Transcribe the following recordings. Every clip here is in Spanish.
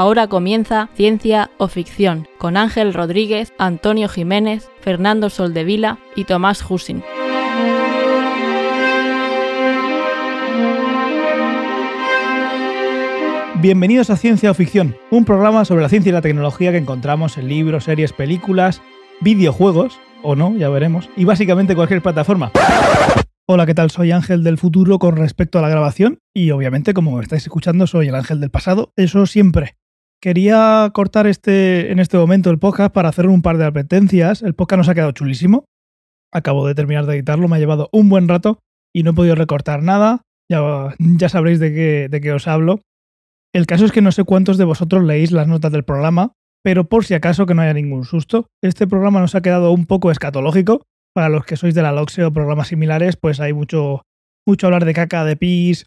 Ahora comienza Ciencia o Ficción con Ángel Rodríguez, Antonio Jiménez, Fernando Soldevila y Tomás Husin. Bienvenidos a Ciencia o Ficción, un programa sobre la ciencia y la tecnología que encontramos en libros, series, películas, videojuegos, o no, ya veremos, y básicamente cualquier plataforma. Hola, ¿qué tal? Soy Ángel del futuro con respecto a la grabación y obviamente como me estáis escuchando soy el Ángel del pasado, eso siempre. Quería cortar este, en este momento el podcast para hacer un par de advertencias. El podcast nos ha quedado chulísimo. Acabo de terminar de editarlo, me ha llevado un buen rato y no he podido recortar nada. Ya, ya sabréis de qué, de qué os hablo. El caso es que no sé cuántos de vosotros leéis las notas del programa, pero por si acaso que no haya ningún susto, este programa nos ha quedado un poco escatológico. Para los que sois de la LOXE o programas similares, pues hay mucho, mucho hablar de caca, de pis.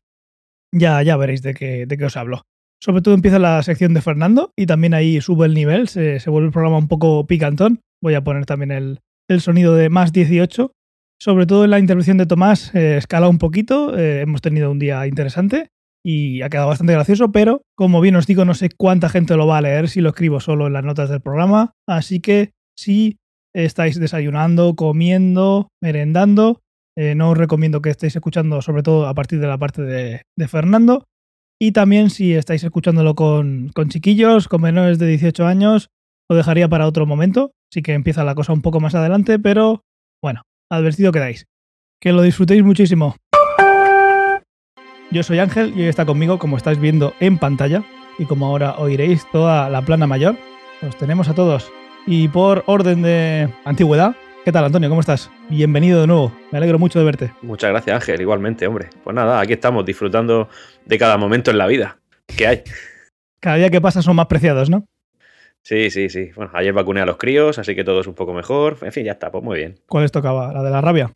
Ya, ya veréis de qué, de qué os hablo. Sobre todo empieza la sección de Fernando y también ahí sube el nivel, se, se vuelve el programa un poco picantón. Voy a poner también el, el sonido de más 18. Sobre todo en la intervención de Tomás, eh, escala un poquito. Eh, hemos tenido un día interesante y ha quedado bastante gracioso, pero como bien os digo, no sé cuánta gente lo va a leer si lo escribo solo en las notas del programa. Así que si estáis desayunando, comiendo, merendando, eh, no os recomiendo que estéis escuchando, sobre todo a partir de la parte de, de Fernando. Y también si estáis escuchándolo con, con, chiquillos, con menores de 18 años, lo dejaría para otro momento. Sí que empieza la cosa un poco más adelante, pero bueno, advertido quedáis. Que lo disfrutéis muchísimo. Yo soy Ángel y hoy está conmigo, como estáis viendo en pantalla, y como ahora oiréis toda la plana mayor, os tenemos a todos. Y por orden de antigüedad, ¿qué tal Antonio? ¿Cómo estás? Bienvenido de nuevo, me alegro mucho de verte. Muchas gracias Ángel, igualmente, hombre. Pues nada, aquí estamos disfrutando de cada momento en la vida que hay. Cada día que pasa son más preciados, ¿no? Sí, sí, sí. Bueno, ayer vacuné a los críos, así que todo es un poco mejor. En fin, ya está, pues muy bien. ¿Cuál les tocaba? ¿La de la rabia?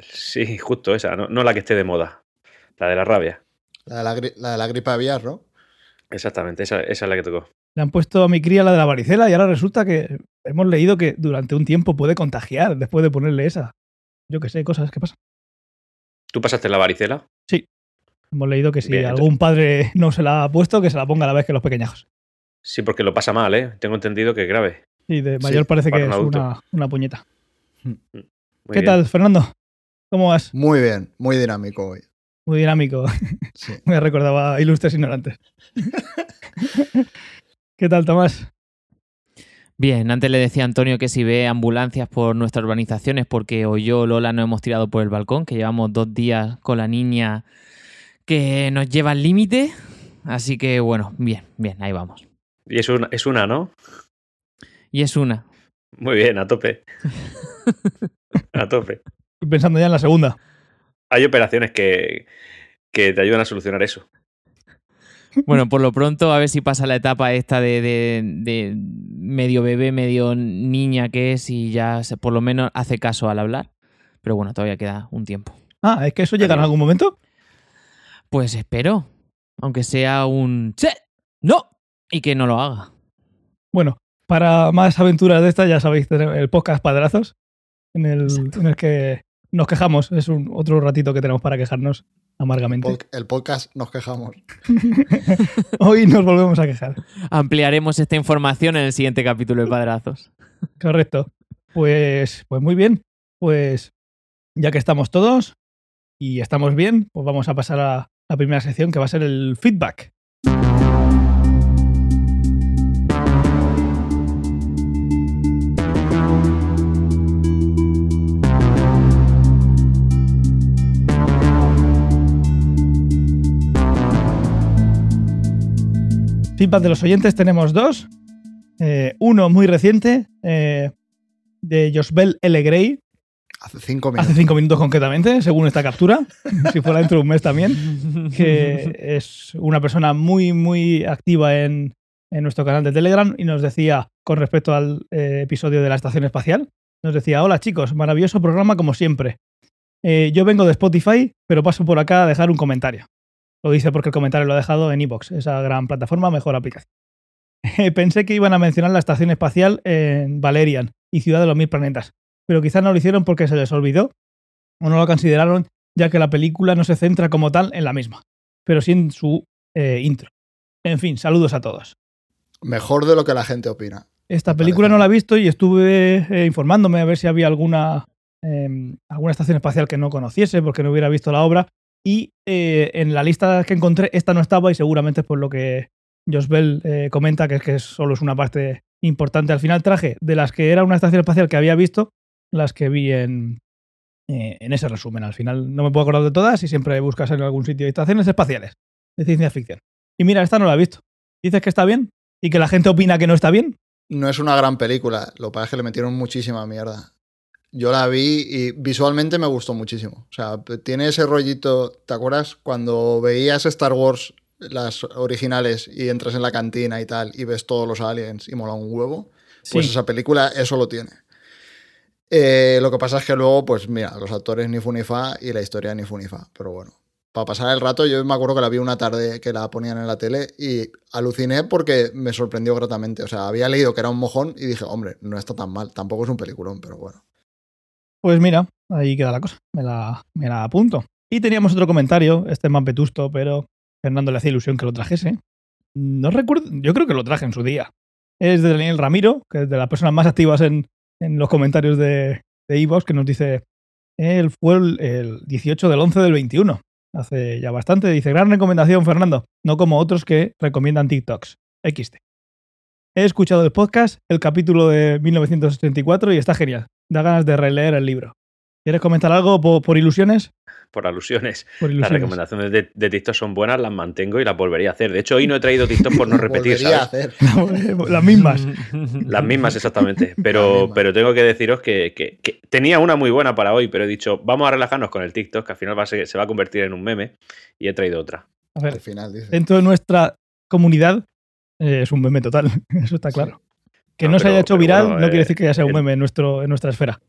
Sí, justo esa, no, no la que esté de moda. La de la rabia. La de la, gri la, de la gripe aviar, ¿no? Exactamente, esa, esa, es la que tocó. Le han puesto a mi cría la de la varicela y ahora resulta que hemos leído que durante un tiempo puede contagiar después de ponerle esa. Yo qué sé, cosas que pasan. ¿Tú pasaste la varicela? Sí. Hemos leído que si Bien, algún padre no se la ha puesto, que se la ponga a la vez que los pequeñajos. Sí, porque lo pasa mal, ¿eh? Tengo entendido que es grave. Y de mayor sí, parece que un es una, una, puñeta. Muy ¿Qué bien. tal, Fernando? ¿Cómo vas? Muy bien, muy dinámico hoy. Muy dinámico. Sí. Me recordaba a Ilustres Ignorantes. ¿Qué tal, Tomás? Bien, antes le decía a Antonio que si ve ambulancias por nuestras urbanizaciones, porque hoy yo, Lola, no hemos tirado por el balcón, que llevamos dos días con la niña que nos lleva al límite. Así que bueno, bien, bien, ahí vamos. Y es una, es una, ¿no? Y es una. Muy bien, a tope. a tope. Estoy pensando ya en la segunda. Hay operaciones que, que te ayudan a solucionar eso. Bueno, por lo pronto, a ver si pasa la etapa esta de, de, de, medio bebé, medio niña que es y ya se, por lo menos hace caso al hablar. Pero bueno, todavía queda un tiempo. Ah, ¿es que eso llega en algún momento? Pues espero. Aunque sea un... ¡Che! ¡No! Y que no lo haga. Bueno, para más aventuras de estas, ya sabéis, el podcast Padrazos, en el, en el que nos quejamos. Es un otro ratito que tenemos para quejarnos amargamente. El podcast nos quejamos. Hoy nos volvemos a quejar. Ampliaremos esta información en el siguiente capítulo de Padrazos. Correcto. Pues, pues muy bien. Pues ya que estamos todos y estamos bien, pues vamos a pasar a la primera sección que va a ser el feedback. Feedback de los oyentes tenemos dos. Eh, uno muy reciente, eh, de Josbel L. Gray. Hace cinco minutos. Hace cinco minutos concretamente, según esta captura. si fuera dentro de un mes también. Que es una persona muy, muy activa en, en nuestro canal de Telegram y nos decía, con respecto al eh, episodio de la Estación Espacial, nos decía, hola chicos, maravilloso programa como siempre. Eh, yo vengo de Spotify, pero paso por acá a dejar un comentario. Lo dice porque el comentario lo ha dejado en iBox, esa gran plataforma, mejor aplicación. Pensé que iban a mencionar la estación espacial en Valerian y Ciudad de los Mil Planetas, pero quizás no lo hicieron porque se les olvidó o no lo consideraron, ya que la película no se centra como tal en la misma, pero sí en su eh, intro. En fin, saludos a todos. Mejor de lo que la gente opina. Esta película no la he visto y estuve eh, informándome a ver si había alguna, eh, alguna estación espacial que no conociese porque no hubiera visto la obra. Y eh, en la lista que encontré, esta no estaba y seguramente es por lo que Josh Bell eh, comenta, que es que solo es una parte importante. Al final traje de las que era una estación espacial que había visto, las que vi en, eh, en ese resumen. Al final no me puedo acordar de todas y siempre buscas en algún sitio estaciones espaciales de ciencia ficción. Y mira, esta no la he visto. Dices que está bien y que la gente opina que no está bien. No es una gran película, lo que pasa es que le metieron muchísima mierda. Yo la vi y visualmente me gustó muchísimo. O sea, tiene ese rollito, ¿te acuerdas? Cuando veías Star Wars, las originales, y entras en la cantina y tal, y ves todos los aliens y mola un huevo, pues Sí. esa película eso lo tiene. Eh, lo que pasa es que luego, pues mira, los actores ni fu ni fa y la historia ni fu ni fa. Pero bueno, para pasar el rato, yo me acuerdo que la vi una tarde que la ponían en la tele y aluciné porque me sorprendió gratamente. O sea, había leído que era un mojón y dije, hombre, no está tan mal. Tampoco es un peliculón, pero bueno. Pues mira, ahí queda la cosa. Me la, me la apunto. Y teníamos otro comentario, este más vetusto, pero Fernando le hacía ilusión que lo trajese. No recuerdo, yo creo que lo traje en su día. Es de Daniel Ramiro, que es de las personas más activas en, en los comentarios de Evox, que nos dice, él fue el, el 18 del 11 del 21. Hace ya bastante. Dice, gran recomendación, Fernando. No como otros que recomiendan TikToks. XT. He escuchado el podcast, el capítulo de 1984 y está genial. Da ganas de releer el libro. ¿Quieres comentar algo por, por ilusiones? Por alusiones. Por Las ilusiones. recomendaciones de, de TikTok son buenas, las mantengo y las volvería a hacer. De hecho, hoy no he traído TikTok por no repetir, a ¿sabes? hacer. Las mismas. Las mismas, exactamente. Las Pero, mismas. pero tengo que deciros que, que- que tenía una muy buena para hoy, pero he dicho, vamos a relajarnos con el TikTok, que al final va a ser- se va a convertir en un meme, y he traído otra. A Al ver, final, dice. dentro de nuestra comunidad eh, es un meme total. Eso está claro. Que no, No, se pero- haya hecho viral bueno, no eh, quiere decir que ya sea un el- meme en, nuestro, en nuestra esfera.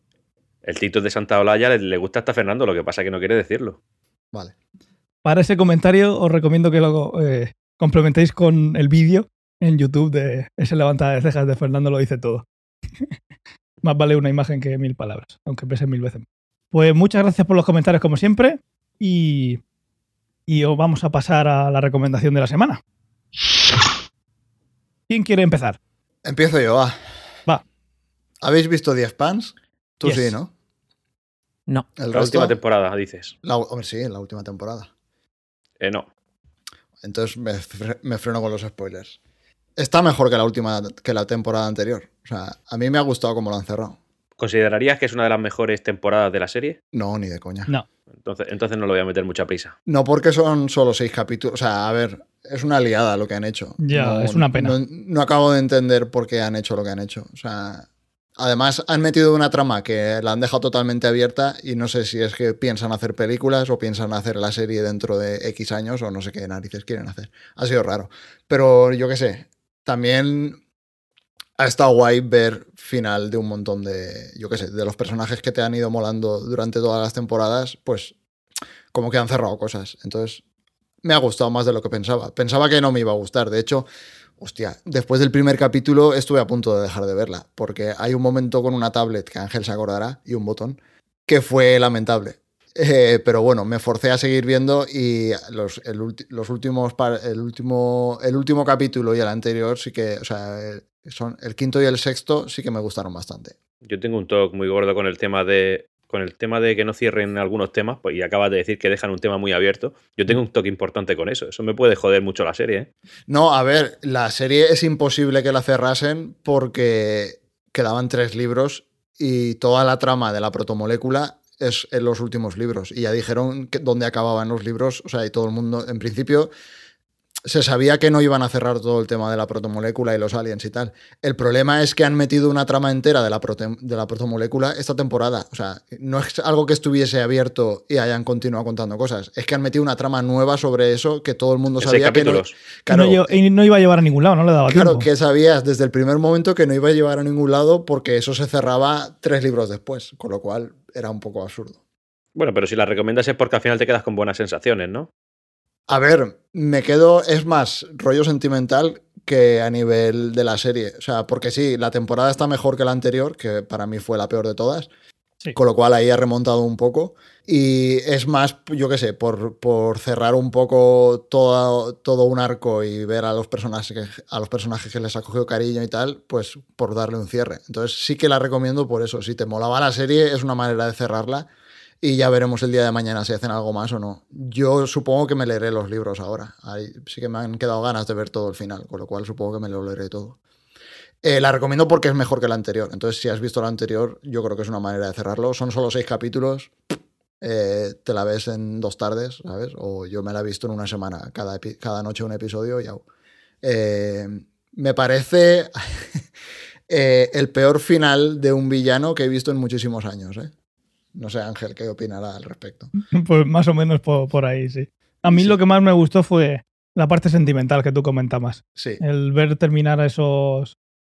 El TikTok de Santa Olaya le, le gusta hasta Fernando, lo que pasa es que no quiere decirlo. Vale. Para ese comentario os recomiendo que lo eh, complementéis con el vídeo en YouTube de ese levantada de cejas de Fernando lo dice todo. Más vale una imagen que mil palabras, aunque pese mil veces. Pues muchas gracias por los comentarios como siempre y, y os vamos a pasar a la recomendación de la semana. ¿Quién quiere empezar? Empiezo yo, va. Va. ¿Habéis visto 10 Pans? Tú Yes. sí, ¿no? No. El La resto. última temporada, dices. La- hombre, sí, en la última temporada. Eh, no. Entonces me, fre- me freno con los spoilers. Está mejor que la última, que la temporada anterior. O sea, a mí me ha gustado cómo lo han cerrado. ¿Considerarías que es una de las mejores temporadas de la serie? No, ni de coña. No. Entonces, entonces no le voy a meter mucha prisa. No porque son solo seis capítulos. O sea, a ver, es una liada lo que han hecho. Ya, No- es una pena. No, no acabo de entender por qué han hecho lo que han hecho. O sea, además han metido una trama que la han dejado totalmente abierta y no sé si es que piensan hacer películas o piensan hacer la serie dentro de X años o no sé qué narices quieren hacer. Ha sido raro. Pero yo qué sé, también ha estado guay ver final de un montón de, yo qué sé, de los personajes que te han ido molando durante todas las temporadas, pues como que han cerrado cosas. Entonces, me ha gustado más de lo que pensaba. Pensaba que no me iba a gustar. De hecho, hostia, después del primer capítulo estuve a punto de dejar de verla, porque hay un momento con una tablet que Ángel se acordará y un botón que fue lamentable. Eh, pero bueno, me forcé a seguir viendo y los, el ulti- los últimos el último el último capítulo y el anterior sí que, o sea, eh, son el quinto y el sexto sí que me gustaron bastante. Yo tengo un talk muy gordo con el tema de con el tema de que no cierren algunos temas, pues, y acabas de decir que dejan un tema muy abierto. Yo tengo un toque importante con eso. Eso me puede joder mucho la serie, ¿eh? No, a ver, la serie es imposible que la cerrasen porque quedaban tres libros y toda la trama de la protomolécula es en los últimos libros. Y ya dijeron que dónde acababan los libros, o sea, y todo el mundo, en principio, se sabía que no iban a cerrar todo el tema de la protomolécula y los aliens y tal. El problema es que han metido una trama entera de la, prote- de la protomolécula esta temporada. O sea, no es algo que estuviese abierto y hayan continuado contando cosas. Es que han metido una trama nueva sobre eso que todo el mundo sabía que no, capítulos. Y Claro, no, no iba a llevar a ningún lado, no le daba Claro, tiempo. que sabías desde el primer momento que no iba a llevar a ningún lado porque eso se cerraba tres libros después, con lo cual era un poco absurdo. Bueno, pero si la recomiendas es porque al final te quedas con buenas sensaciones, ¿no? A ver, me quedo, es más rollo sentimental que a nivel de la serie. O sea, porque sí, la temporada está mejor que la anterior, que para mí fue la peor de todas. Sí. Con lo cual ahí ha remontado un poco. Y es más, yo qué sé, por, por cerrar un poco todo, todo un arco y ver a los, personajes, que- a los personajes que les ha cogido cariño y tal, pues por darle un cierre. Entonces sí que la recomiendo por eso. Si te molaba la serie, es una manera de cerrarla. Y ya veremos el día de mañana si hacen algo más o no. Yo supongo que me leeré los libros ahora. Sí que me han quedado ganas de ver todo el final, con lo cual supongo que me lo leeré todo. Eh, la recomiendo porque es mejor que la anterior. Entonces, si has visto la anterior, yo creo que es una manera de cerrarlo. Son solo seis capítulos. eh, te la ves en dos tardes, ¿sabes? O yo me la he visto en una semana. Cada, cada noche un episodio y. Eh, me parece eh, el peor final de un villano que he visto en muchísimos años. No sé, Ángel, ¿qué opinará al respecto? Pues más o menos por, por ahí, sí. A mí Sí. lo que más me gustó fue la parte sentimental que tú comentabas. Sí. El ver terminar a esos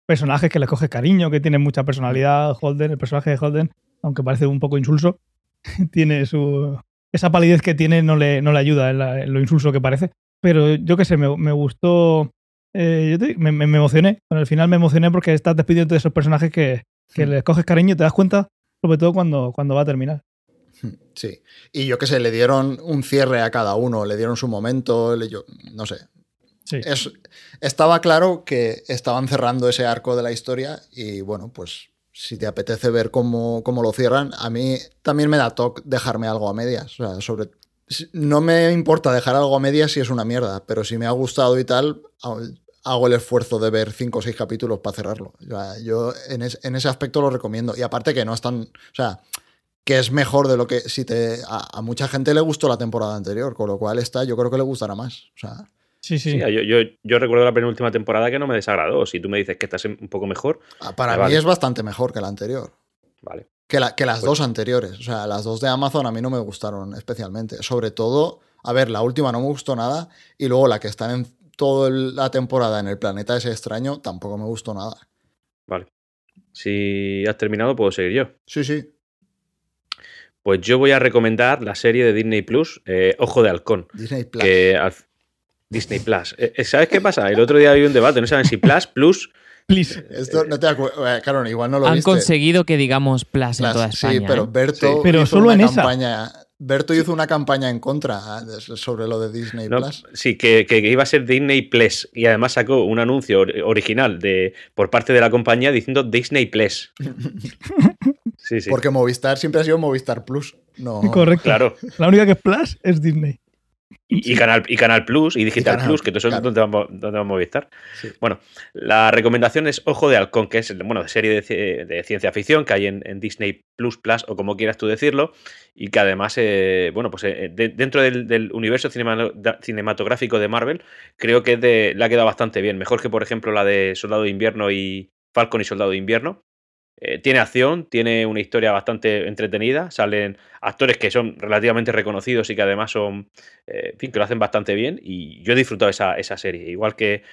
personajes que le coge cariño, que tienen mucha personalidad. Holden, el personaje de Holden, aunque parece un poco insulso, tiene su. Esa palidez que tiene no le, no le ayuda en, la- en lo insulso que parece. Pero yo qué sé, me, me gustó. eh, yo te- me, emocioné. Con el final me emocioné porque estás despidiendo de esos personajes que, que les coges cariño y te das cuenta, sobre todo cuando, cuando va a terminar. Sí. Y yo qué sé, le dieron un cierre a cada uno, le dieron su momento, le- yo, no sé. Sí. Es, estaba claro que estaban cerrando ese arco de la historia y bueno, pues si te apetece ver cómo, cómo lo cierran, a mí también me da toque dejarme algo a medias. O sea, sobre, no me importa dejar algo a medias si es una mierda, pero si me ha gustado y tal, hago el esfuerzo de ver cinco o seis capítulos para cerrarlo. O sea, yo en, es- en ese aspecto lo recomiendo. Y aparte que no es tan... O sea, que es mejor de lo que si te a, a mucha gente le gustó la temporada anterior, con lo cual esta yo creo que le gustará más. O sea, Sí, sí. Sí, yo, yo, yo recuerdo la penúltima temporada que no me desagradó. Si tú me dices que estás un poco mejor, Ah, Para Me mí vale. es bastante mejor que la anterior. vale. Que, la- que las Pues- dos anteriores. O sea, las dos de Amazon a mí no me gustaron especialmente. Sobre todo, a ver, la última no me gustó nada. Y luego la que están en toda la temporada en el planeta ese extraño tampoco me gustó nada. Vale. Si has terminado, puedo seguir yo. Sí, sí. Pues yo voy a recomendar la serie de Disney Plus, eh, Ojo de Halcón. Disney Plus. Que al- Disney Plus. Eh, eh, ¿Sabes qué pasa? El otro día había un debate, no saben si Plus, Plus. Please. Esto no te acuerdas. Claro, igual no lo Han viste. conseguido que digamos Plus en toda España. sí, pero ¿eh? Berto, Sí. Pero hizo solo una en esa. Berto hizo una campaña en contra de- sobre lo de Disney ¿no? Plus. Sí, que, que iba a ser Disney Plus. Y además sacó un anuncio or- original de, por parte de la compañía diciendo Disney Plus. Sí, sí. Porque Movistar siempre ha sido Movistar Plus. No. Correcto. Claro. La única que es Plus es Disney. Y, y Canal, y Canal Plus y Digital Canal, Plus, que todos son claro. donde, vamos, donde vamos a Movistar. Sí. Bueno, la recomendación es Ojo de Halcón, que es bueno, de serie de, ci- de ciencia ficción que hay en, en Disney Plus Plus, o como quieras tú decirlo, y que además, eh, bueno, pues eh, de- dentro del, del universo cinema- cinematográfico de Marvel, creo que es de, le ha quedado bastante bien. Mejor que, por ejemplo, la de Soldado de Invierno y Falcon y Soldado de Invierno. Eh, tiene acción, tiene una historia bastante entretenida, salen actores que son relativamente reconocidos y que además son, eh, en fin, que lo hacen bastante bien y yo he disfrutado esa, esa serie. Igual que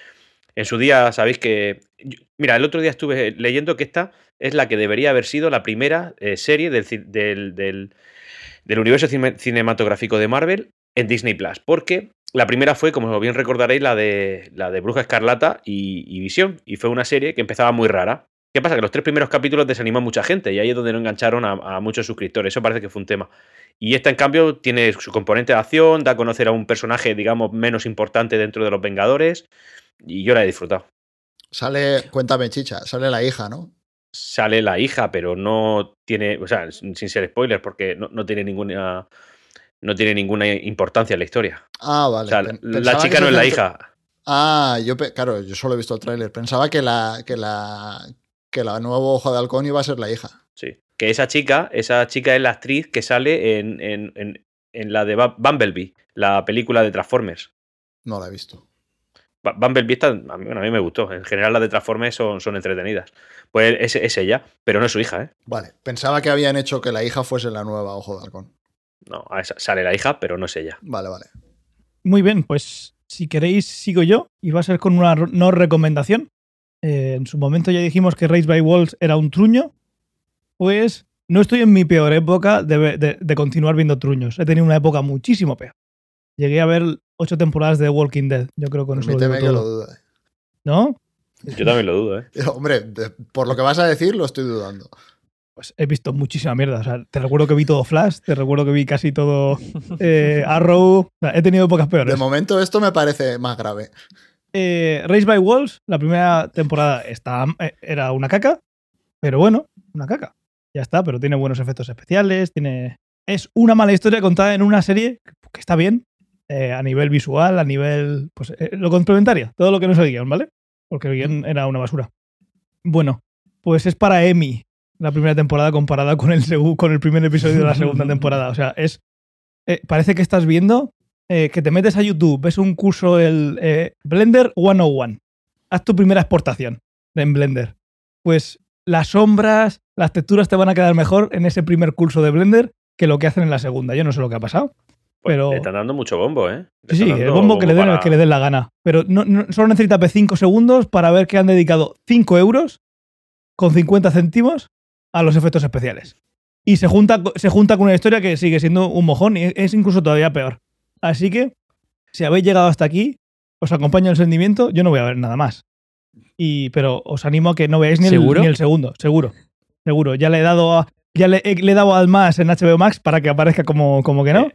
en su día, sabéis que... mira, el otro día estuve leyendo que esta es la que debería haber sido la primera eh, serie del, del, del- universo cine- cinematográfico de Marvel en Disney Plus, porque la primera fue, como bien recordaréis, la de, la de Bruja Escarlata y Visión, y fue una serie que empezaba muy rara. ¿Qué pasa? Que los tres primeros capítulos desanimó a mucha gente y ahí es donde no engancharon a, a muchos suscriptores. Eso parece que fue un tema. Y esta, en cambio, tiene su componente de acción, da a conocer a un personaje, digamos, menos importante dentro de los Vengadores. Y yo la he disfrutado. Sale, cuéntame, chicha, sale la hija, ¿no? Sale la hija, pero no tiene, o sea, sin ser spoiler, porque no, no tiene ninguna. No tiene ninguna importancia en la historia. Ah, O vale. sea, la chica no es la hija. Ah, yo, claro, yo solo he visto el tráiler. Pensaba que la, que la, que la nuevo Ojo de Halcón iba a ser la hija. Sí. Que esa chica, esa chica es la actriz que sale en, en, en- en la de Bu- Bumblebee, la película de Transformers. No la he visto. Bu- Bumblebee está, a mí, bueno, a mí me gustó. En general las de Transformers son, son entretenidas. Pues es, es ella, pero no es su hija, ¿eh? Vale, pensaba que habían hecho que la hija fuese la nueva Ojo de Halcón. No, sale la hija, pero no es ella. Vale, vale. Muy bien, pues si queréis sigo yo y va a ser con una no recomendación. Eh, en su momento ya dijimos que Race by Wolves era un truño. Pues no estoy en mi peor época de, ve- de- de continuar viendo truños. He tenido una época muchísimo peor. Llegué a ver ocho temporadas de Walking Dead. Yo creo que con eso lo lo. ¿No? Yo también lo dudo, ¿eh? Hombre, de- por lo que vas a decir, lo estoy dudando. pues he visto muchísima mierda. O sea, te recuerdo que vi todo Flash, te recuerdo que vi casi todo eh, Arrow. O sea, he tenido pocas peores. De momento esto me parece más grave. Eh, Race by Wolves, la primera temporada está, eh, era una caca, pero bueno, una caca. Ya está, pero tiene buenos efectos especiales, tiene... Es una mala historia contada en una serie que está bien, eh, a nivel visual, a nivel... Pues eh, lo complementaria, todo lo que no es el guion, ¿vale? Porque el guion era una basura. Bueno, pues es para Emmy la primera temporada comparada con el, con el primer episodio de la segunda temporada. O sea, es... parece que estás viendo eh, que te metes a YouTube, ves un curso, el eh, Blender 101. Haz tu primera exportación en Blender. Pues las sombras, las texturas te van a quedar mejor en ese primer curso de Blender que lo que hacen en la segunda. Yo no sé lo que ha pasado. Pues Pero- Le están dando mucho bombo, ¿eh? Le Sí, el bombo que le den para- que le den la gana. Pero no, no- solo necesita 5 segundos para ver que han dedicado 5 euros con 50 céntimos a los efectos especiales. Y se junta, se junta con una historia que sigue siendo un mojón y es incluso todavía peor. Así que, si habéis llegado hasta aquí, os acompaño el sentimiento, yo no voy a ver nada más. Y, pero os animo a que no veáis ni el, ni el segundo, seguro. Seguro. Ya le he dado a- ya le, he- le he dado al más en HBO Max para que aparezca como, como que no.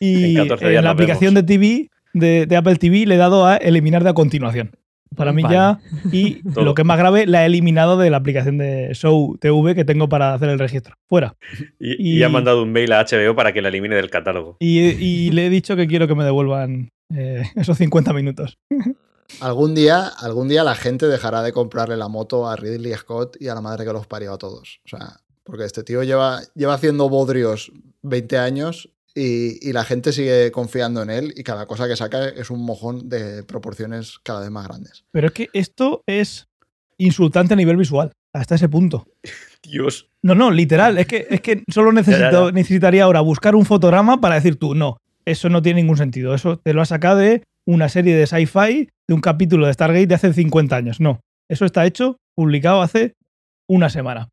Y en 14 en, días la aplicación vemos. de TV, de, de Apple TV, le he dado a eliminar de a continuación. Para mí Vale. ya. Y Todo. lo que es más grave, la he eliminado de la aplicación de Show TV que tengo para hacer el registro. Fuera. Y, y y- han mandado un mail a HBO para que la elimine del catálogo. Y, y le he dicho que quiero que me devuelvan eh, esos 50 minutos. Algún día, algún día la gente dejará de comprarle la moto a Ridley Scott y a la madre que los parió a todos. O sea, porque este tío lleva, lleva haciendo bodrios 20 años y, y la gente sigue confiando en él y cada cosa que saca es un mojón de proporciones cada vez más grandes. Pero es que esto es insultante a nivel visual, hasta ese punto. Dios. No, no, literal. Es que, es que solo necesito, ya. necesitaría ahora buscar un fotograma para decir tú, no, eso no tiene ningún sentido. Eso te lo has sacado de una serie de sci-fi, de un capítulo de Stargate de hace 50 años. No, eso está hecho, publicado hace una semana.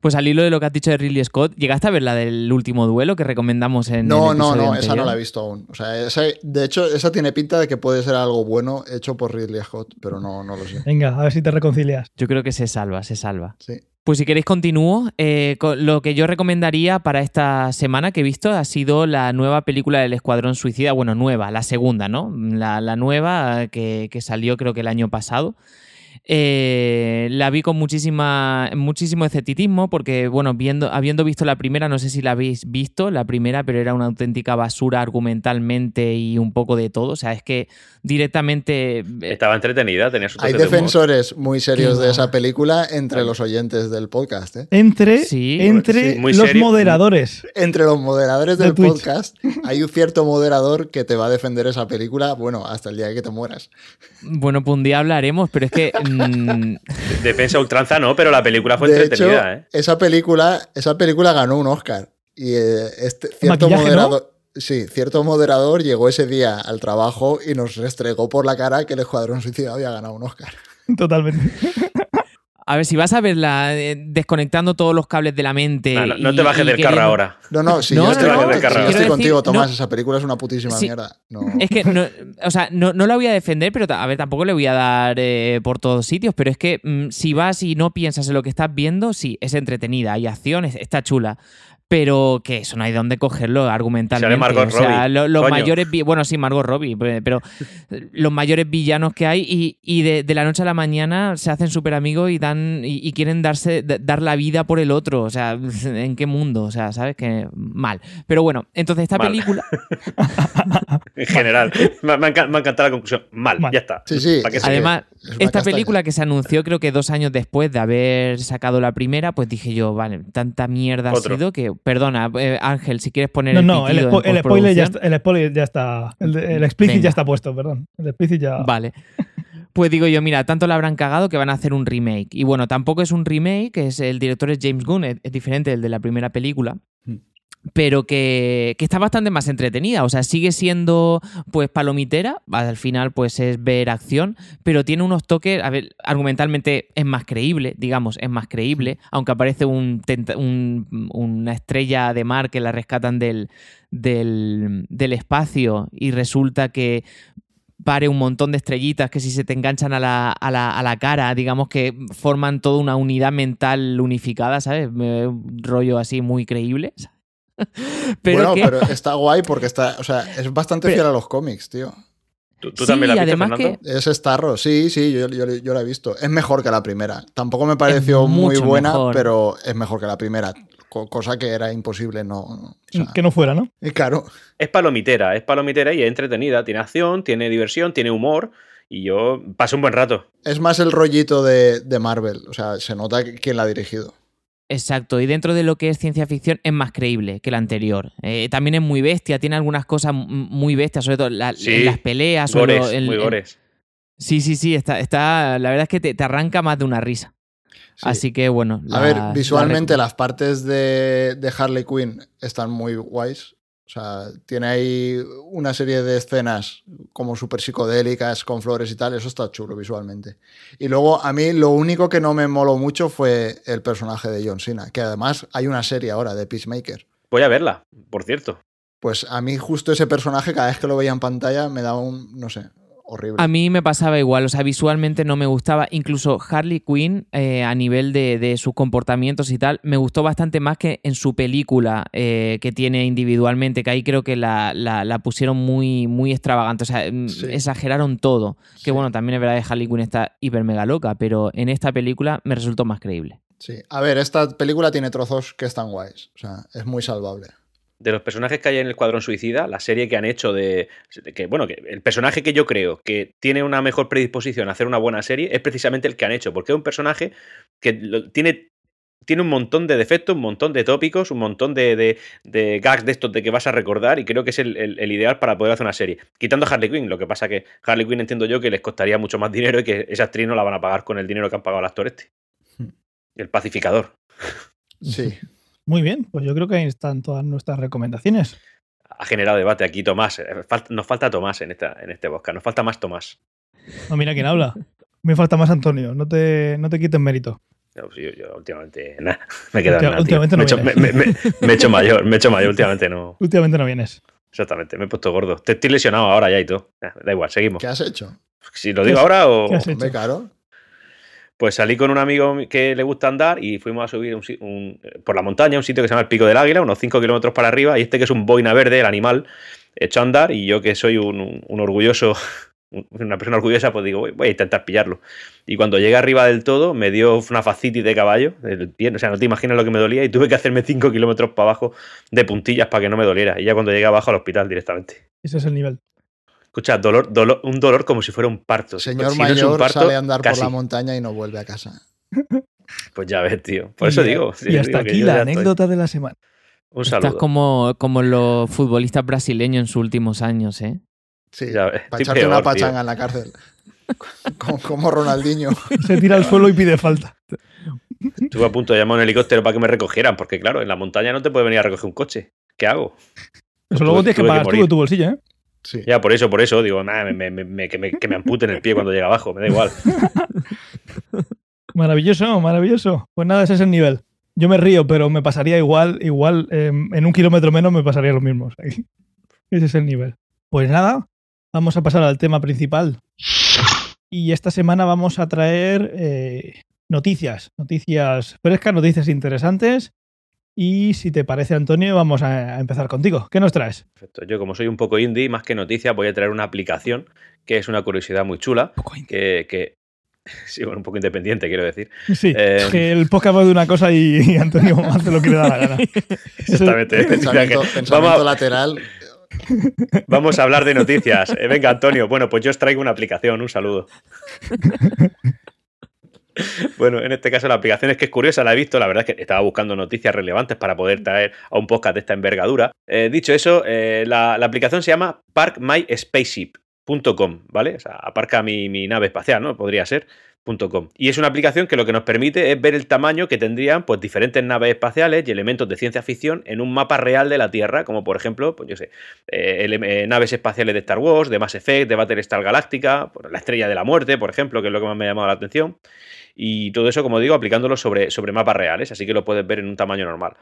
Pues al hilo de lo que has dicho de Ridley Scott, ¿llegaste a ver la del último duelo que recomendamos en No, el no, no, esa no anterior? la he visto aún. O sea, esa- de hecho, esa tiene pinta de que puede ser algo bueno hecho por Ridley Scott, pero no, no lo sé. Venga, a ver si te reconcilias. Yo creo que se salva, se salva. Sí. Pues si queréis continúo. Eh, lo que yo recomendaría para esta semana que he visto ha sido la nueva película del Escuadrón Suicida. Bueno, nueva, la segunda, ¿no? La, la nueva eh, que, que salió creo que el año pasado. Eh, la vi con muchísima, muchísimo escepticismo porque, bueno, viendo, habiendo visto la primera, no sé si la habéis visto, la primera, pero era una auténtica basura argumentalmente y un poco de todo. O sea, es que directamente... eh, Estaba entretenida, tenía su Hay de defensores muy serios de esa película entre los oyentes del podcast. ¿eh? Entre, Sí, entre sí, los serio. moderadores. Entre los moderadores De del podcast hay un cierto moderador que te va a defender esa película, bueno, hasta el día que te mueras. Bueno, pues un día hablaremos, pero es que... mm, Defensa a ultranza no, pero la película fue de hecho, entretenida, ¿eh? esa película, esa película ganó un Oscar. Y eh, este, cierto moderador. Sí, cierto moderador llegó ese día al trabajo y nos restregó por la cara que el Escuadrón Suicida había ganado un Oscar. Totalmente. A ver, si vas a verla eh, desconectando todos los cables de la mente. No, no- no y- te bajes del carro ahora. No, no, si No, yo no, estoy, no, si yo estoy decir, contigo, Tomás, no. esa película es una putísima Sí. mierda. No. Es que, no, o sea, no, no la voy a defender, pero a ver, tampoco le voy a dar eh, por todos sitios, pero es que mm, si vas y no piensas en lo que estás viendo, sí, es entretenida, hay acciones, está chula. Pero que eso no hay dónde cogerlo argumentalmente. Sale Margot o sea, Robbie, lo- los coño. mayores. Bueno, sí, Margot Robbie, pe- pero los mayores villanos que hay y, y de, de la noche a la mañana se hacen súper amigos y dan y, y quieren darse dar la vida por el otro. O sea, ¿en qué mundo? O sea, ¿sabes? Que mal. Pero bueno, entonces esta Mal. película. En general. me, me ha encantado la conclusión. Mal, Mal. ya está. Sí, sí. ¿Para qué es se- que Además, es esta castaña. película que se anunció creo que dos años después de haber sacado la primera, pues dije yo, vale, tanta mierda Otro. ha sido que, perdona, eh, Ángel, si quieres poner No, el no, el, spo- el spoiler ya está, el spoiler ya está. El, el explicit Venga. ya está puesto, perdón. El explicit ya. Vale. Pues digo yo, mira, tanto la habrán cagado que van a hacer un remake. Y bueno, tampoco es un remake, es el director es James Gunn, es, es diferente del de la primera película. Pero que, que está bastante más entretenida. O sea, sigue siendo pues palomitera. Al final, pues es ver acción. Pero tiene unos toques. A ver, argumentalmente es más creíble, digamos, es más creíble. Aunque aparece un, un- una estrella de mar que la rescatan del, del, del espacio. Y resulta que pare un montón de estrellitas que si se te enganchan a la, a la, a la cara, digamos que forman toda una unidad mental unificada, ¿sabes? Un rollo así muy creíble. pero bueno, pero está guay porque está, o sea, es bastante fiel a los cómics, tío. ¿Tú, también la has visto, Fernando? Es Starro, sí, sí, yo, yo, la he visto. Es mejor que la primera. Tampoco me pareció muy buena, pero es mejor que la primera. Cosa que era imposible no. que no fuera, ¿no? Y claro. Es palomitera, es palomitera y es entretenida. Tiene acción, tiene diversión, tiene humor. Y yo paso un buen rato. Es más el rollito de, de Marvel. O sea, se nota quién la ha dirigido. Exacto, y dentro de lo que es ciencia ficción es más creíble que la anterior. Eh, también es muy bestia, tiene algunas cosas muy bestias, sobre todo en las peleas. Gores, muy gores. Sí, sí, sí, está, está, la verdad es que te, arranca más de una risa. Así que bueno. a ver, visualmente las partes de, de Harley Quinn están muy guays. O sea, tiene ahí una serie de escenas como súper psicodélicas, con flores y tal, eso está chulo visualmente. Y luego a mí lo único que no me moló mucho fue el personaje de John Cena, que además hay una serie ahora de Peacemaker. Voy a verla, por cierto. Pues a mí justo ese personaje, cada vez que lo veía en pantalla, me daba un, no sé, a mí me pasaba igual, o sea, visualmente no me gustaba. Incluso Harley Quinn, eh, a nivel de, sus comportamientos y tal, me gustó bastante más que en su película eh, que tiene individualmente, que ahí creo que la, pusieron muy, muy extravagante, o sea, mm, exageraron todo. Que bueno, también es verdad que Harley Quinn está hiper mega loca, pero en esta película me resultó más creíble. Sí, a ver, esta película tiene trozos que están guays, o sea, es muy salvable de los personajes que hay en el Cuadrón Suicida, la serie que han hecho de, que bueno, que el personaje que yo creo que tiene una mejor predisposición a hacer una buena serie es precisamente el que han hecho, porque es un personaje que tiene tiene un montón de defectos, un montón de tópicos, un montón de, gags de estos de que vas a recordar y creo que es el, ideal para poder hacer una serie. Quitando a Harley Quinn, lo que pasa que Harley Quinn entiendo yo que les costaría mucho más dinero y que esa actriz no la van a pagar con el dinero que han pagado al actor este. Hmm. El pacificador. Sí. Muy bien, pues yo creo que ahí están todas nuestras recomendaciones. Ha generado debate aquí Tomás. Eh, nos falta Tomás en, esta, en este bosque. Nos falta más Tomás. No, mira quién habla. Me falta más Antonio. No te, no te quiten mérito. yo, últimamente me he quedado últimamente no me, he hecho mayor, me he hecho mayor, últimamente no. Últimamente no vienes. Exactamente, me he puesto gordo. Te estoy lesionado ahora ya y todo. Da igual, seguimos. ¿Qué has hecho? Si lo digo ahora o. ¿Qué has hecho? Pues salí con un amigo que le gusta andar y fuimos a subir por la montaña, un sitio que se llama el Pico del Águila, unos 5 kilómetros para arriba, y este que es un boina verde, el animal, hecho a andar, y yo que soy un, orgulloso, una persona orgullosa, pues digo, voy, a intentar pillarlo. Y cuando llegué arriba del todo, me dio una facitis de caballo, del pie, o sea, no te imaginas lo que me dolía, y tuve que hacerme 5 kilómetros para abajo de puntillas para que no me doliera, y ya cuando llegué abajo al hospital directamente. Ese es el nivel. Escucha, dolor, dolor, un dolor como si fuera un parto. Señor mayor sale a andar por la montaña y no vuelve a casa. Pues ya ves, tío. Por eso digo. y hasta aquí la anécdota de la semana. Un saludo. Estás como, como los futbolistas brasileños en sus últimos años, ¿eh? Sí, ya ves. para echarte una pachanga en la cárcel. como, Ronaldinho. Se tira al suelo y pide falta. Estuve a punto de llamar a un helicóptero para que me recogieran, porque claro, en la montaña no te puede venir a recoger un coche. ¿Qué hago? Eso luego tienes que pagar tú de tu bolsillo, ¿eh? Ya, por eso, por eso, digo, que, me, que, me, amputen el pie cuando llega abajo, me da igual. Maravilloso, maravilloso. Pues nada, ese es el nivel. Yo me río, pero me pasaría igual, igual em, en un kilómetro menos me pasaría lo mismo. ese es el nivel. Pues nada, vamos a pasar al tema principal. Y esta semana vamos a traer eh, noticias, noticias frescas, noticias interesantes y si te parece, Antonio, vamos a empezar contigo. ¿Qué nos traes? Perfecto. Yo, como soy un poco indie, más que noticia, voy a traer una aplicación que es una curiosidad muy chula. Que, que, Sí, bueno, un poco independiente, quiero decir. Sí, eh, que el podcast va de una cosa y, Antonio hace lo que le da la gana. Exactamente. Pensamiento, pensamiento lateral. Vamos a hablar de noticias. Eh, venga, Antonio. Bueno, pues yo os traigo una aplicación. Un saludo. Bueno, en este caso la aplicación es que es curiosa, la he visto, la verdad es que estaba buscando noticias relevantes para poder traer a un podcast de esta envergadura. Eh, dicho eso, eh, la, aplicación se llama parkmyspaceship.com, ¿vale? O sea, aparca mi, mi nave espacial, ¿no? Podría ser. Y es una aplicación que lo que nos permite es ver el tamaño que tendrían pues, diferentes naves espaciales y elementos de ciencia ficción en un mapa real de la Tierra, como por ejemplo, pues yo sé, eh, naves espaciales de Star Wars, de Mass Effect, de Battlestar Galactica, la Estrella de la Muerte, por ejemplo, que es lo que más me ha llamado la atención y todo eso, como digo, aplicándolo sobre, sobre mapas reales, así que lo puedes ver en un tamaño normal.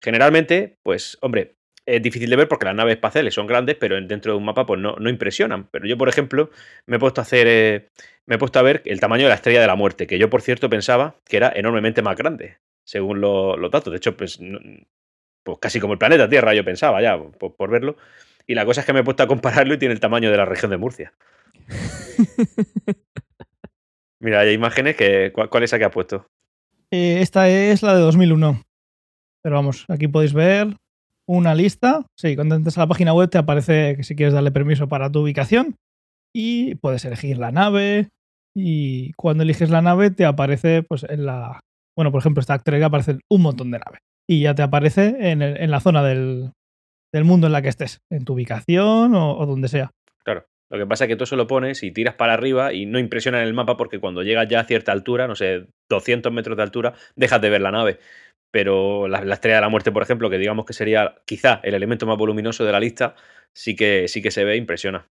Generalmente, pues, hombre, es difícil de ver porque las naves espaciales son grandes, pero dentro de un mapa pues no, no impresionan. Pero yo, por ejemplo, me he puesto a hacer, eh, me he puesto a ver el tamaño de la estrella de la muerte, que yo, por cierto, pensaba que era enormemente más grande, según los datos. De hecho, pues, pues, casi como el planeta Tierra, yo pensaba ya, por, verlo. Y la cosa es que me he puesto a compararlo y tiene el tamaño de la región de Murcia. Mira, hay imágenes que. ¿Cuál, es la que ha puesto? Eh, esta es la de 2001. Pero vamos, aquí podéis ver una lista. Sí, cuando entres a la página web te aparece que si quieres darle permiso para tu ubicación y puedes elegir la nave. Y cuando eliges la nave te aparece, pues en la. Bueno, por ejemplo, esta entrega aparece un montón de naves. Y ya te aparece en, la zona del, mundo en la que estés, en tu ubicación o, donde sea. Claro. Lo que pasa es que tú se lo pones y tiras para arriba y no impresiona en el mapa porque cuando llegas ya a cierta altura, no sé, 200 metros de altura, dejas de ver la nave pero la, estrella de la muerte, por ejemplo, que digamos que sería quizá el elemento más voluminoso de la lista, sí que, sí que se ve, impresiona.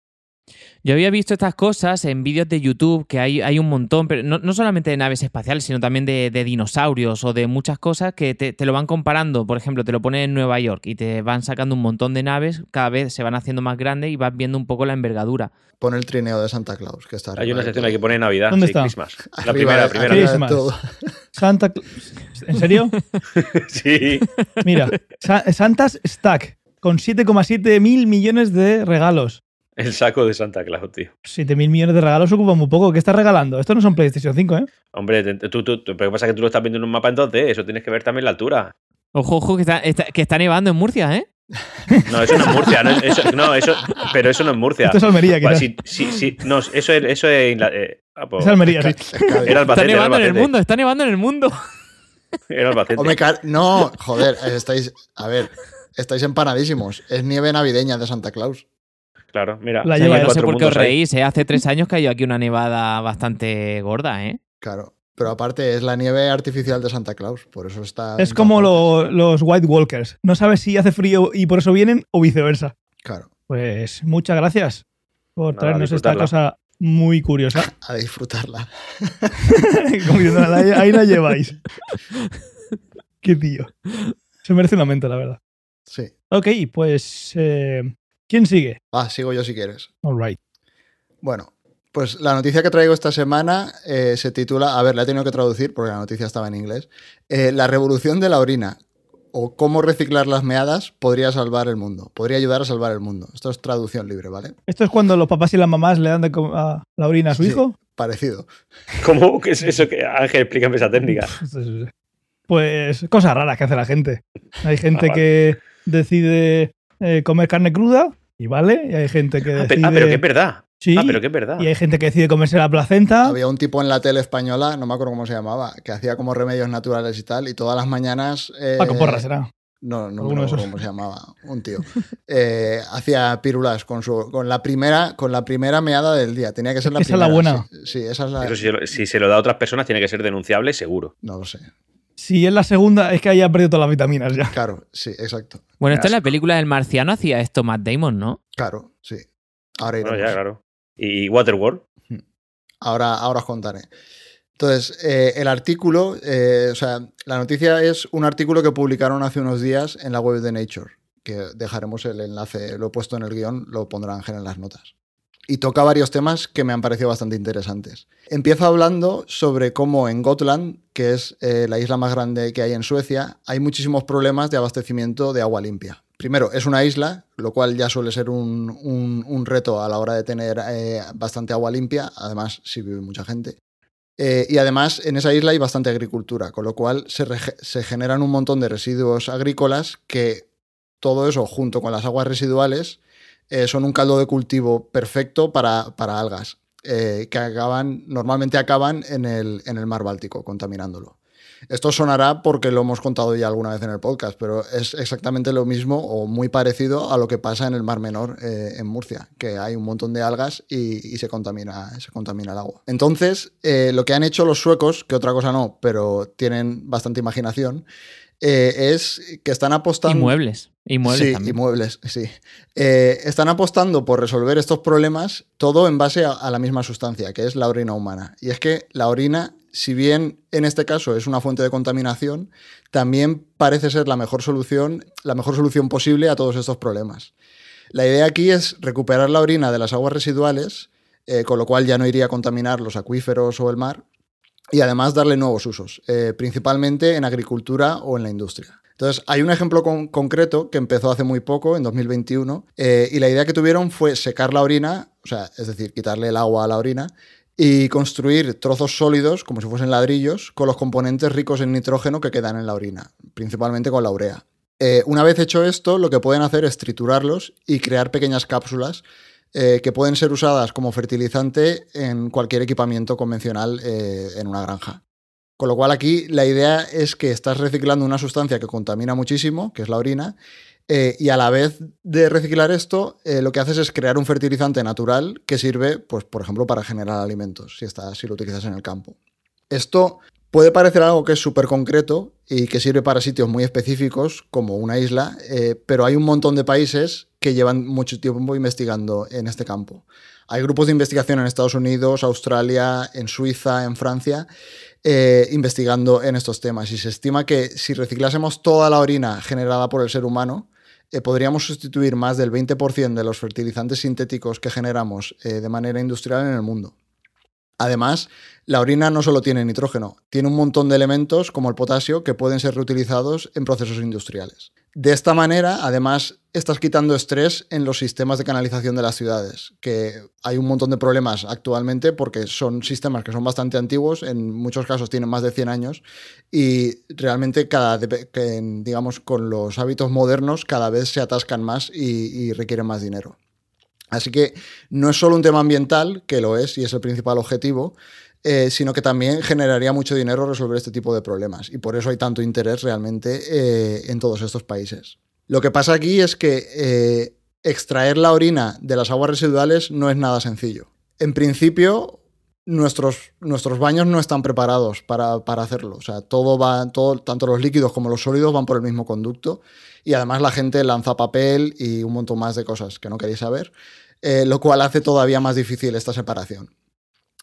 Yo había visto estas cosas en vídeos de YouTube, que hay, hay un montón, pero no, solamente de naves espaciales, sino también de, dinosaurios o de muchas cosas que te, lo van comparando. Por ejemplo, te lo ponen en Nueva York y te van sacando un montón de naves, cada vez se van haciendo más grandes y vas viendo un poco la envergadura. Pone el trineo de Santa Claus, que está Hay una sección que pone Navidad. ¿Dónde está? La primera, la primera. Christmas. Santa ¿En serio? sí. Mira, Santa's Stack, con 7,7 mil millones de regalos. El saco de Santa Claus, tío. 7 mil millones de regalos ocupa muy poco. ¿Qué estás regalando? Esto no son PlayStation 5, ¿eh? Hombre, tú, tú, pero que pasa que tú lo estás viendo en un mapa entonces, eso tienes que ver también la altura. Ojo, ojo, que está, que está nevando en Murcia, ¿eh? No, eso no es Murcia, no, eso, no, eso, pero eso no es Murcia. Esto es Almería, quizás. Sí, sí, sí, no, eso es, eso es, eh, ah, pues, es Almería, sí. Era está nevando en el mundo, está nevando en el mundo. Era Albacete. no, joder, estáis, a ver, estáis empanadísimos. Es nieve navideña de Santa Claus. Claro, mira. La lleva, no sé por qué os reís, ¿eh? Hace tres años cayó aquí una nevada bastante gorda, ¿eh? Claro. Pero aparte es la nieve artificial de Santa Claus, por eso está... Es como los White Walkers. No sabes si hace frío y por eso vienen o viceversa. Claro. Pues muchas gracias por traernos esta cosa muy curiosa. A disfrutarla. ahí la lleváis. Qué tío. Se merece un aumento, la verdad. Sí. Ok, pues eh, ¿Quién sigue? Ah, sigo yo si quieres. All right. Bueno, pues la noticia que traigo esta semana eh, se titula, a ver, la he tenido que traducir porque la noticia estaba en inglés, eh, La revolución de la orina o cómo reciclar las meadas podría salvar el mundo, podría ayudar a salvar el mundo. Esto es traducción libre, ¿vale? ¿Esto es cuando los papás y las mamás le dan de a la orina a su hijo? Parecido. ¿Cómo? ¿Qué es eso? Que Ángel, explícame esa técnica. Pues cosas raras que hace la gente. Hay gente ah, que decide eh, comer carne cruda y vale, y hay gente que decide... Ah, pero que es verdad. Sí, ah, pero que es verdad. Y hay gente que decide comerse la placenta. Había un tipo en la tele española, no me acuerdo cómo se llamaba, que hacía como remedios naturales y tal, y todas las mañanas. Eh, Paco Porra será. No, no me acuerdo cómo se llamaba, un tío. Eh, hacía pirulas con su con la primera con la primera meada del día. Tenía que ser la primera. Esa es la buena. Sí, esa es la. Pero si, si, se lo da a otras personas, tiene que ser denunciable, seguro. No lo sé. Si es la segunda, es que haya perdido todas las vitaminas ya. Claro, sí, exacto. Bueno, esta es la película del marciano, hacía esto Matt Damon, ¿no? Claro, sí. Ahora iremos. ya, claro. ¿Y Waterworld? Hmm. Ahora, ahora os contaré. Entonces, eh, el artículo, eh, o sea, la noticia es un artículo que publicaron hace unos días en la web de Nature, que dejaremos el enlace, lo he puesto en el guion, lo pondrá Ángel en las notas y toca varios temas que me han parecido bastante interesantes. Empieza hablando sobre cómo en Gotland, que es eh, la isla más grande que hay en Suecia, hay muchísimos problemas de abastecimiento de agua limpia. Primero, es una isla, lo cual ya suele ser un, reto a la hora de tener eh, bastante agua limpia, además si vive mucha gente. Eh, y además en esa isla hay bastante agricultura, con lo cual se, se generan un montón de residuos agrícolas que todo eso junto con las aguas residuales eh, son un caldo de cultivo perfecto para, algas, eh, que acaban, normalmente acaban en el, en el mar Báltico, contaminándolo. Esto sonará porque lo hemos contado ya alguna vez en el podcast, pero es exactamente lo mismo o muy parecido a lo que pasa en el Mar Menor eh, en Murcia, que hay un montón de algas y, se, contamina, se contamina el agua. Entonces, lo que han hecho los suecos, que otra cosa no, pero tienen bastante imaginación, eh, es que están apostando. Y muebles. Y muebles sí, y muebles, sí. Eh, están apostando por resolver estos problemas todo en base a, la misma sustancia, que es la orina humana. Y es que la orina si bien en este caso es una fuente de contaminación, también parece ser la mejor solución, la mejor solución posible a todos estos problemas. La idea aquí es recuperar la orina de las aguas residuales, eh, con lo cual ya no iría a contaminar los acuíferos o el mar, y además darle nuevos usos, eh, principalmente en agricultura o en la industria. Entonces, hay un ejemplo concreto que empezó hace muy poco, en 2021, eh, y la idea que tuvieron fue secar la orina, o sea, es decir, quitarle el agua a la orina, y construir trozos sólidos, como si fuesen ladrillos, con los componentes ricos en nitrógeno que quedan en la orina, principalmente con la urea. Eh, una vez hecho esto, lo que pueden hacer es triturarlos y crear pequeñas cápsulas eh, que pueden ser usadas como fertilizante en cualquier equipamiento convencional en una granja. Con lo cual aquí la idea es que estás reciclando una sustancia que contamina muchísimo, que es la orina, eh, y a la vez de reciclar esto, eh, lo que haces es crear un fertilizante natural que sirve, pues, por ejemplo, para generar alimentos, si, si lo utilizas en el campo. Esto puede parecer algo que es súper concreto y que sirve para sitios muy específicos, como una isla, eh, pero hay un montón de países que llevan mucho tiempo investigando en este campo. Hay grupos de investigación en Estados Unidos, Australia, en Suiza, en Francia, eh, investigando en estos temas. Y se estima que si reciclásemos toda la orina generada por el ser humano, eh, podríamos sustituir más del 20% de los fertilizantes sintéticos que generamos eh, de manera industrial en el mundo. Además, la orina no solo tiene nitrógeno, tiene un montón de elementos como el potasio que pueden ser reutilizados en procesos industriales. De esta manera, además, estás quitando estrés en los sistemas de canalización de las ciudades, que hay un montón de problemas actualmente porque son sistemas que son bastante antiguos, en muchos casos tienen más de 100 años, y realmente cada, digamos, con los hábitos modernos cada vez se atascan más y, requieren más dinero. Así que no es solo un tema ambiental, que lo es y es el principal objetivo, eh, sino que también generaría mucho dinero resolver este tipo de problemas. Y por eso hay tanto interés realmente eh, en todos estos países. Lo que pasa aquí es que eh, extraer la orina de las aguas residuales no es nada sencillo. En principio, nuestros, nuestros baños no están preparados para, hacerlo. O sea, todo va, todo, tanto los líquidos como los sólidos van por el mismo conducto. Y además la gente lanza papel y un montón más de cosas que no queréis saber, lo cual hace todavía más difícil esta separación.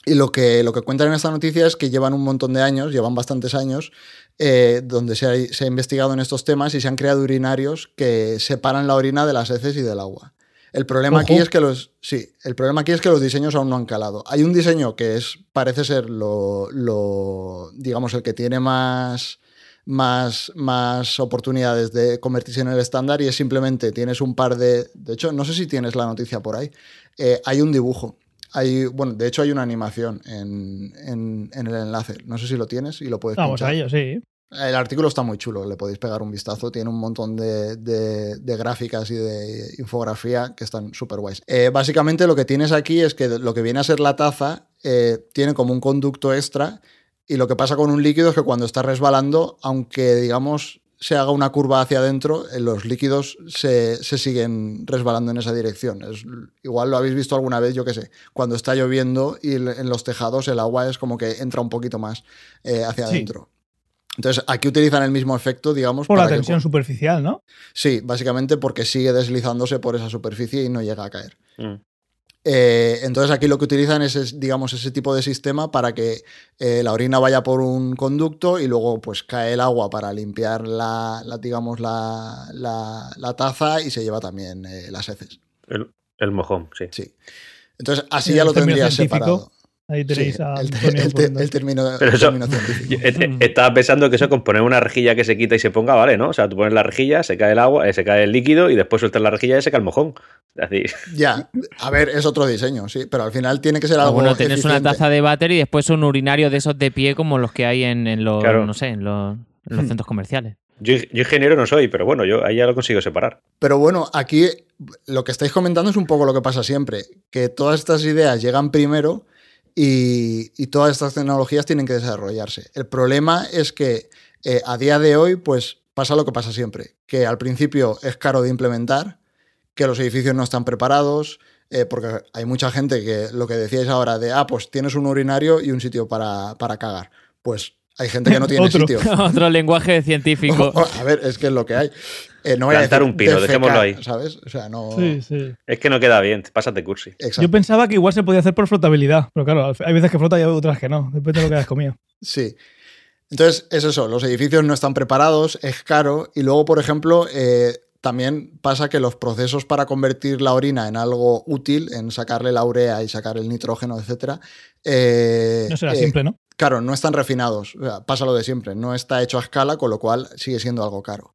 Y lo que, lo que cuentan en esta noticia es que llevan un montón de años, llevan bastantes años, eh, donde se ha, investigado en estos temas y se han creado urinarios que separan la orina de las heces y del agua. El problema aquí es que los. Sí, el problema aquí es que los diseños aún no han calado. Hay un diseño que es. parece ser lo. lo digamos, el que tiene más. Más, más oportunidades de convertirse en el estándar y es simplemente tienes un par de. De hecho, no sé si tienes la noticia por ahí. Eh, hay un dibujo hay, bueno, de hecho hay una animación en, el enlace. No sé si lo tienes y lo puedes Vamos a ello, sí. El artículo está muy chulo, le podéis pegar un vistazo. Tiene un montón de, gráficas y de infografía que están súper guays. Eh, básicamente lo que tienes aquí es que lo que viene a ser la taza eh, tiene como un conducto extra y lo que pasa con un líquido es que cuando está resbalando, aunque digamos se haga una curva hacia adentro, eh, los líquidos se, siguen resbalando en esa dirección. Es, igual lo habéis visto alguna vez, yo qué sé, cuando está lloviendo y en los tejados el agua es como que entra un poquito más eh, hacia adentro. Entonces, aquí utilizan el mismo efecto, digamos. Por la tensión superficial, ¿no? Sí, básicamente porque sigue deslizándose por esa superficie y no llega a caer. Mm. Eh, entonces aquí lo que utilizan es, digamos, ese tipo de sistema para que eh, la orina vaya por un conducto y luego pues cae el agua para limpiar la, digamos, la, la, taza y se lleva también eh, las heces. El, mojón, sí. Sí. Entonces así ya lo tendrías separado. Ahí tenéis a el, el, término, científico. Estaba pensando que eso con poner una rejilla que se quita y se ponga, vale, ¿no? O sea, tú pones la rejilla, se cae el agua, eh, se cae el líquido y después sueltas la rejilla y se cae el mojón. Así. Ya, a ver, es otro diseño, sí, pero al final tiene que ser algo. Bueno, tienes una taza de váter y después un urinario de esos de pie como los que hay en, los, no sé, en los, hmm. centros comerciales. Yo, yo, ingeniero no soy, pero bueno, yo ahí ya lo consigo separar. Pero bueno, aquí lo que estáis comentando es un poco lo que pasa siempre, que todas estas ideas llegan primero y, todas estas tecnologías tienen que desarrollarse. El problema es que eh, a día de hoy, pues pasa lo que pasa siempre, que al principio es caro de implementar, que los edificios no están preparados, eh, porque hay mucha gente que lo que decíais ahora de, ah, pues tienes un urinario y un sitio para, para cagar. Pues hay gente que no tiene sitio. Otro lenguaje científico. a ver, es que es lo que hay. Eh, no voy a un pino, dejémoslo ahí. ¿Sabes? O sea, no. Sí, sí. Es que no queda bien, pásate cursi. Yo pensaba que igual se podía hacer por flotabilidad, pero claro, hay veces que flota y hay otras que no, depende de lo que hayas comido. Sí. Entonces, es eso, los edificios no están preparados, es caro y luego, por ejemplo, eh, también pasa que los procesos para convertir la orina en algo útil, en sacarle la urea y sacar el nitrógeno, etcétera, eh, No será eh, simple, ¿no? Claro, no están refinados. O sea, pasa lo de siempre. No está hecho a escala, con lo cual sigue siendo algo caro.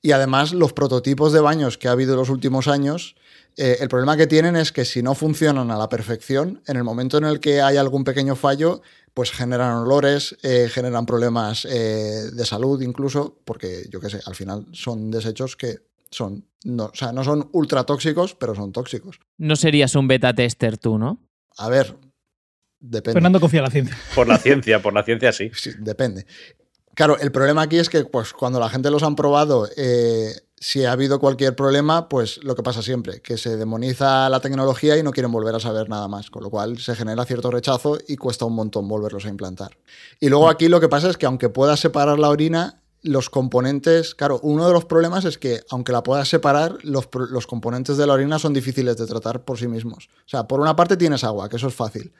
Y además, los prototipos de baños que ha habido en los últimos años, eh, el problema que tienen es que si no funcionan a la perfección, en el momento en el que hay algún pequeño fallo, pues generan olores, eh, generan problemas eh, de salud incluso, porque yo qué sé, al final son desechos que son, no, o sea, no son ultra tóxicos, pero son tóxicos. No serías un beta tester tú, ¿no? A ver, depende. Fernando confía en la ciencia. Por la ciencia, por la ciencia sí. Sí, depende. Claro, el problema aquí es que pues, cuando la gente los han probado, eh, si ha habido cualquier problema, pues lo que pasa siempre, que se demoniza la tecnología y no quieren volver a saber nada más, con lo cual se genera cierto rechazo y cuesta un montón volverlos a implantar. Y luego aquí lo que pasa es que aunque puedas separar la orina, los componentes, claro, uno de los problemas es que aunque la puedas separar, los, los componentes de la orina son difíciles de tratar por sí mismos. O sea, por una parte tienes agua, que eso es fácil.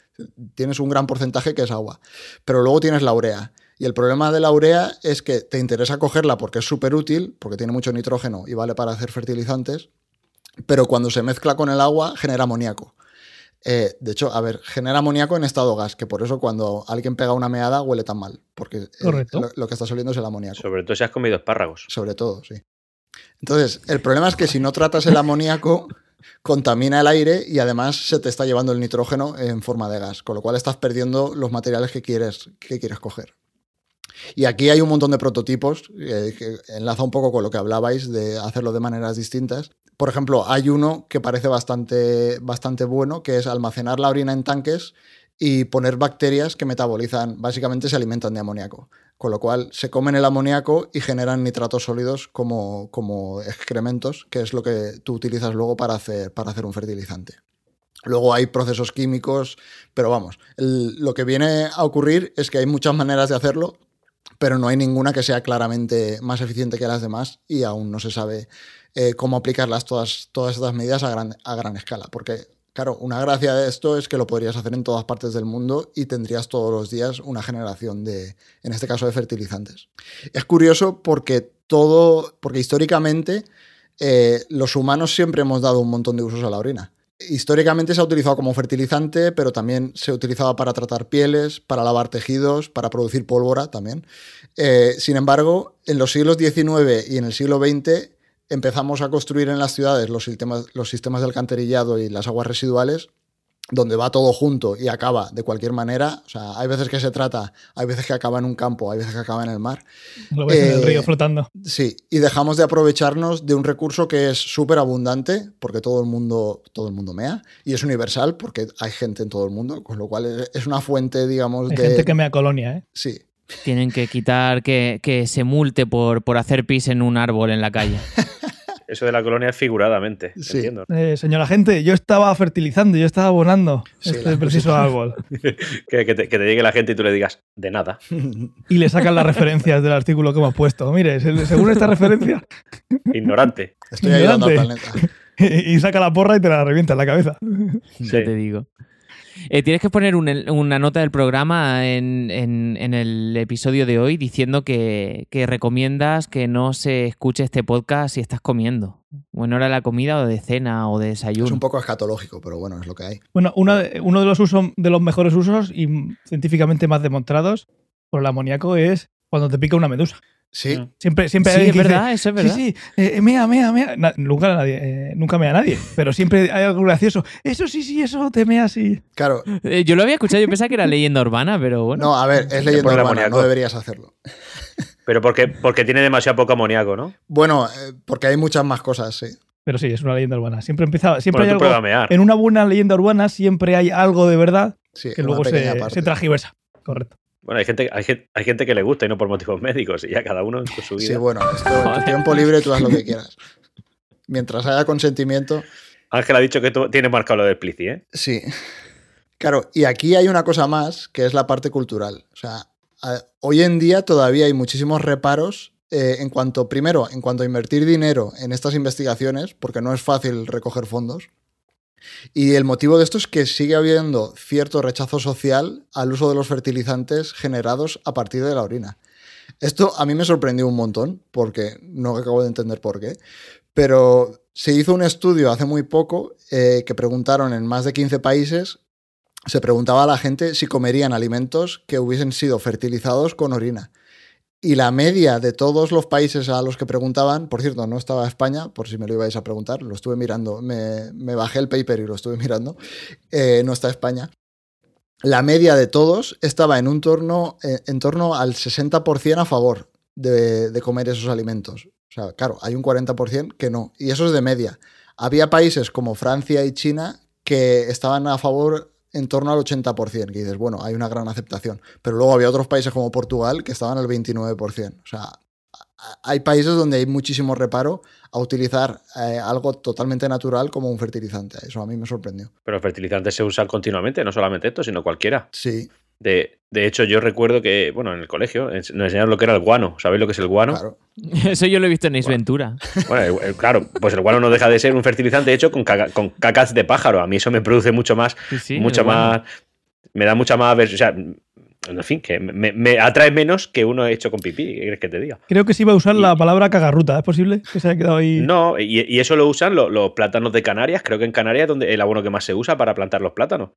Tienes un gran porcentaje que es agua. Pero luego tienes la urea. Y el problema de la urea es que te interesa cogerla porque es súper útil, porque tiene mucho nitrógeno y vale para hacer fertilizantes, pero cuando se mezcla con el agua genera amoníaco. Eh, de hecho, a ver, genera amoníaco en estado gas, que por eso cuando alguien pega una meada huele tan mal, porque eh, Correcto. lo, lo que está saliendo es el amoníaco. Sobre todo si has comido espárragos. Sobre todo, sí. Entonces, el problema es que si no tratas el amoníaco, contamina el aire y además se te está llevando el nitrógeno en forma de gas, con lo cual estás perdiendo los materiales que quieres, que quieres coger. Y aquí hay un montón de prototipos eh, que enlaza un poco con lo que hablabais de hacerlo de maneras distintas. Por ejemplo, hay uno que parece bastante, bastante bueno, que es almacenar la orina en tanques y poner bacterias que metabolizan, básicamente se alimentan de amoníaco. Con lo cual se comen el amoníaco y generan nitratos sólidos como, como excrementos, que es lo que tú utilizas luego para hacer, para hacer un fertilizante. Luego hay procesos químicos, pero vamos, lo que viene a ocurrir es que hay muchas maneras de hacerlo, pero no hay ninguna que sea claramente más eficiente que las demás y aún no se sabe eh, cómo aplicarlas todas, todas estas medidas a gran, a gran escala. Porque, claro, una gracia de esto es que lo podrías hacer en todas partes del mundo y tendrías todos los días una generación de, en este caso, de fertilizantes. Es curioso porque todo, porque históricamente eh, los humanos siempre hemos dado un montón de usos a la orina. Históricamente se ha utilizado como fertilizante, pero también se utilizaba para tratar pieles, para lavar tejidos, para producir pólvora también. Eh, sin embargo, en los siglos XIX y en el siglo XX empezamos a construir en las ciudades los sistemas, los sistemas de alcantarillado y las aguas residuales, donde va todo junto y acaba de cualquier manera. O sea, hay veces que se trata, hay veces que acaba en un campo, hay veces que acaba en el mar. Lo ves en el Eh, río flotando. Sí, y dejamos de aprovecharnos de un recurso que es súper abundante, porque todo el mundo, todo el mundo mea, y es universal, porque hay gente en todo el mundo, con lo cual es- una fuente, digamos, Hay de. gente que me colonia, ¿eh? Sí. Tienen que quitar que, que se multe por, por hacer pis en un árbol en la calle. Eso de la colonia es figuradamente. Sí. Entiendo. Eh, señora gente, yo estaba fertilizando, yo estaba abonando Sí, este preciso árbol. Que, que te, que te llegue la gente y tú le digas, de nada. Y le sacan las referencias del artículo que hemos puesto. Mire, se- según esta referencia, Ignorante. Estoy ayudando al Ignorante. planeta. y saca la porra y te la revienta en la cabeza. Ya te digo. Eh, tienes que poner un- una nota del programa en, en- en el episodio de hoy diciendo que, que recomiendas que no se escuche este podcast si estás comiendo. O en hora de la comida o de cena o de desayuno. Es un poco escatológico, pero bueno, es lo que hay. Bueno, uno de, uno de los usos de los mejores usos y científicamente más demostrados por el amoníaco es cuando te pica una medusa. Sí, Mm. Siempre, siempre Sí, hay es dice, verdad, eso es verdad. Sí, sí, eh, mea, mea, mea. Na- nunca, nadie, eh, nunca mea nadie, pero siempre hay algo gracioso. Eso sí, sí, eso te mea así. claro. Eh, yo lo había escuchado, yo pensaba que era leyenda urbana, pero bueno. No, a ver, es leyenda urbana, amoníaco. no deberías hacerlo. Pero porque, porque tiene demasiado poco amoníaco, ¿no? Bueno, eh, porque hay muchas más cosas, sí. Pero sí, es una leyenda urbana. Siempre empieza, siempre Bueno, hay algo. prueba a mear. En una buena leyenda urbana siempre hay algo de verdad Sí, que luego se, se tragiversa. Correcto. Bueno, hay gente, hay, gente, hay gente que le gusta y no por motivos médicos. Y ya cada uno en su vida. Sí, bueno, esto, en tu tiempo libre tú haz lo que quieras. Mientras haya consentimiento, Ángel ha dicho que tú- tiene marcado lo del Plici, ¿eh? Sí. Claro, y aquí hay una cosa más, que es la parte cultural. O sea, hoy en día todavía hay muchísimos reparos eh, en cuanto, primero, en cuanto a invertir dinero en estas investigaciones, porque no es fácil recoger fondos. Y el motivo de esto es que sigue habiendo cierto rechazo social al uso de los fertilizantes generados a partir de la orina. Esto a mí me sorprendió un montón, porque no acabo de entender por qué, pero se hizo un estudio hace muy poco eh, que preguntaron en más de 15 países, se preguntaba a la gente si comerían alimentos que hubiesen sido fertilizados con orina. Y la media de todos los países a los que preguntaban, por cierto, no estaba España, por si me lo ibais a preguntar, lo estuve mirando, me, bajé el paper y lo estuve mirando, eh, no está España. La media de todos estaba en, un torno, eh, en torno al 60% a favor de, de comer esos alimentos. O sea, claro, hay un 40% que no. Y eso es de media. Había países como Francia y China que estaban a favor en torno al 80%, que dices, bueno, hay una gran aceptación. Pero luego había otros países como Portugal que estaban al 29%. O sea, hay países donde hay muchísimo reparo a utilizar eh, algo totalmente natural como un fertilizante. Eso a mí me sorprendió. Pero fertilizantes se usan continuamente, no solamente esto, sino cualquiera. Sí. De, de hecho, yo recuerdo que, bueno, en el colegio nos enseñaron lo que era el guano. ¿Sabéis lo que es el guano? Claro. Eso yo lo he visto en Isventura. Bueno, claro, pues el guano no deja de ser un fertilizante hecho con, con cacas de pájaro. A mí eso me produce mucho más, mucho más, me da mucha más, o sea, en fin, que me, atrae menos que uno hecho con pipí, ¿qué quieres que te diga? Creo que sí iba a usar la palabra cagarruta, ¿es posible? Que se haya quedado ahí. No, y, eso lo usan los, plátanos de Canarias, creo que en Canarias es donde el abono que más se usa para plantar los plátanos.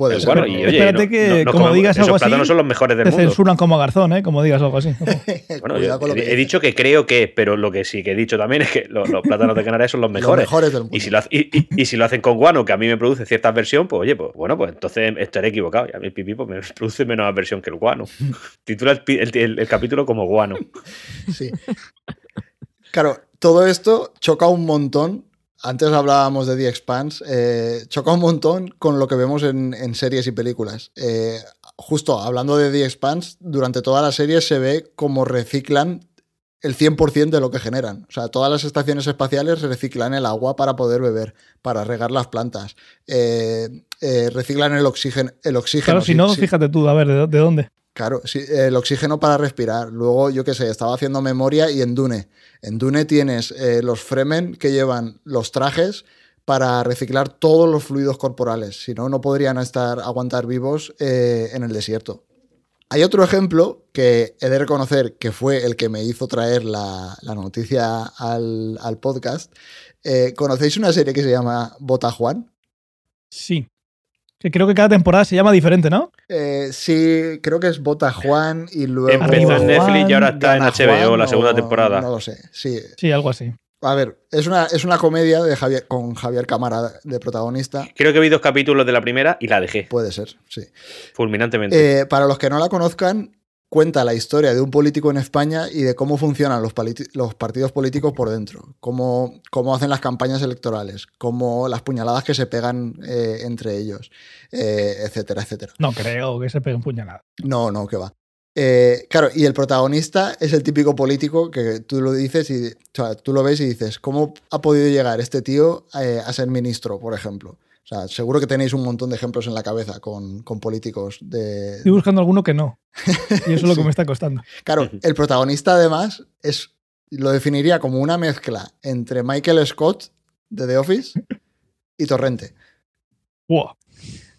Puede ser. y, Espérate que, como, digas algo así. son los mejores del te censuran como Garzón, ¿eh? Como digas algo así. bueno, he, dicho que creo que, pero lo que sí que he dicho también es que los, plátanos de Canarias son los mejores. Los mejores del mundo. Y si, lo, y, si lo hacen con guano, que a mí me produce cierta aversión, pues oye, pues bueno, pues entonces estaré equivocado. Y a mí el pipí pues, me produce menos aversión que el guano. Titula el, capítulo como guano. Sí. Claro, todo esto choca un montón antes hablábamos de The Expanse, eh, choca un montón con lo que vemos en, series y películas. Eh, justo hablando de The Expanse, durante toda la serie se ve cómo reciclan el 100% de lo que generan. O sea, todas las estaciones espaciales reciclan el agua para poder beber, para regar las plantas. Eh, reciclan el oxígeno. El oxígeno claro, si no, fíjate tú, a ver, ¿de, dónde? Claro, sí, el oxígeno para respirar. Luego, yo qué sé, estaba haciendo memoria y en Dune en Dune tienes eh, los Fremen que llevan los trajes para reciclar todos los fluidos corporales, si no, no podrían estar, aguantar vivos eh, en el desierto. Hay otro ejemplo que he de reconocer que fue el que me hizo traer la, noticia al, podcast. Eh, ¿Conocéis una serie que se llama Bota Juan? Sí. Que creo que cada temporada se llama diferente, ¿no? sí, creo que es Bota Juan y luego. Empezó en Netflix y ahora está en HBO la segunda temporada. No lo sé, sí. Sí, algo así. A ver, es una, es una comedia de Javier, con Javier Cámara de protagonista. Creo que vi dos capítulos de la primera y la dejé. Puede ser, sí. Fulminantemente. Eh, para los que no la conozcan, cuenta la historia de un político en España y de cómo funcionan los, los partidos políticos por dentro, cómo, cómo, hacen las campañas electorales, cómo las puñaladas que se pegan eh, entre ellos, eh, etcétera, etcétera. No creo que se peguen puñaladas. No, no, que va. Eh, claro, y el protagonista es el típico político que tú lo dices y tú lo ves y dices, ¿cómo ha podido llegar este tío a ser ministro, por ejemplo? O sea, seguro que tenéis un montón de ejemplos en la cabeza con, políticos de... Estoy buscando alguno que no. Y eso es lo que me está costando. Claro, el protagonista además es, lo definiría como una mezcla entre Michael Scott de The Office y Torrente. Wow.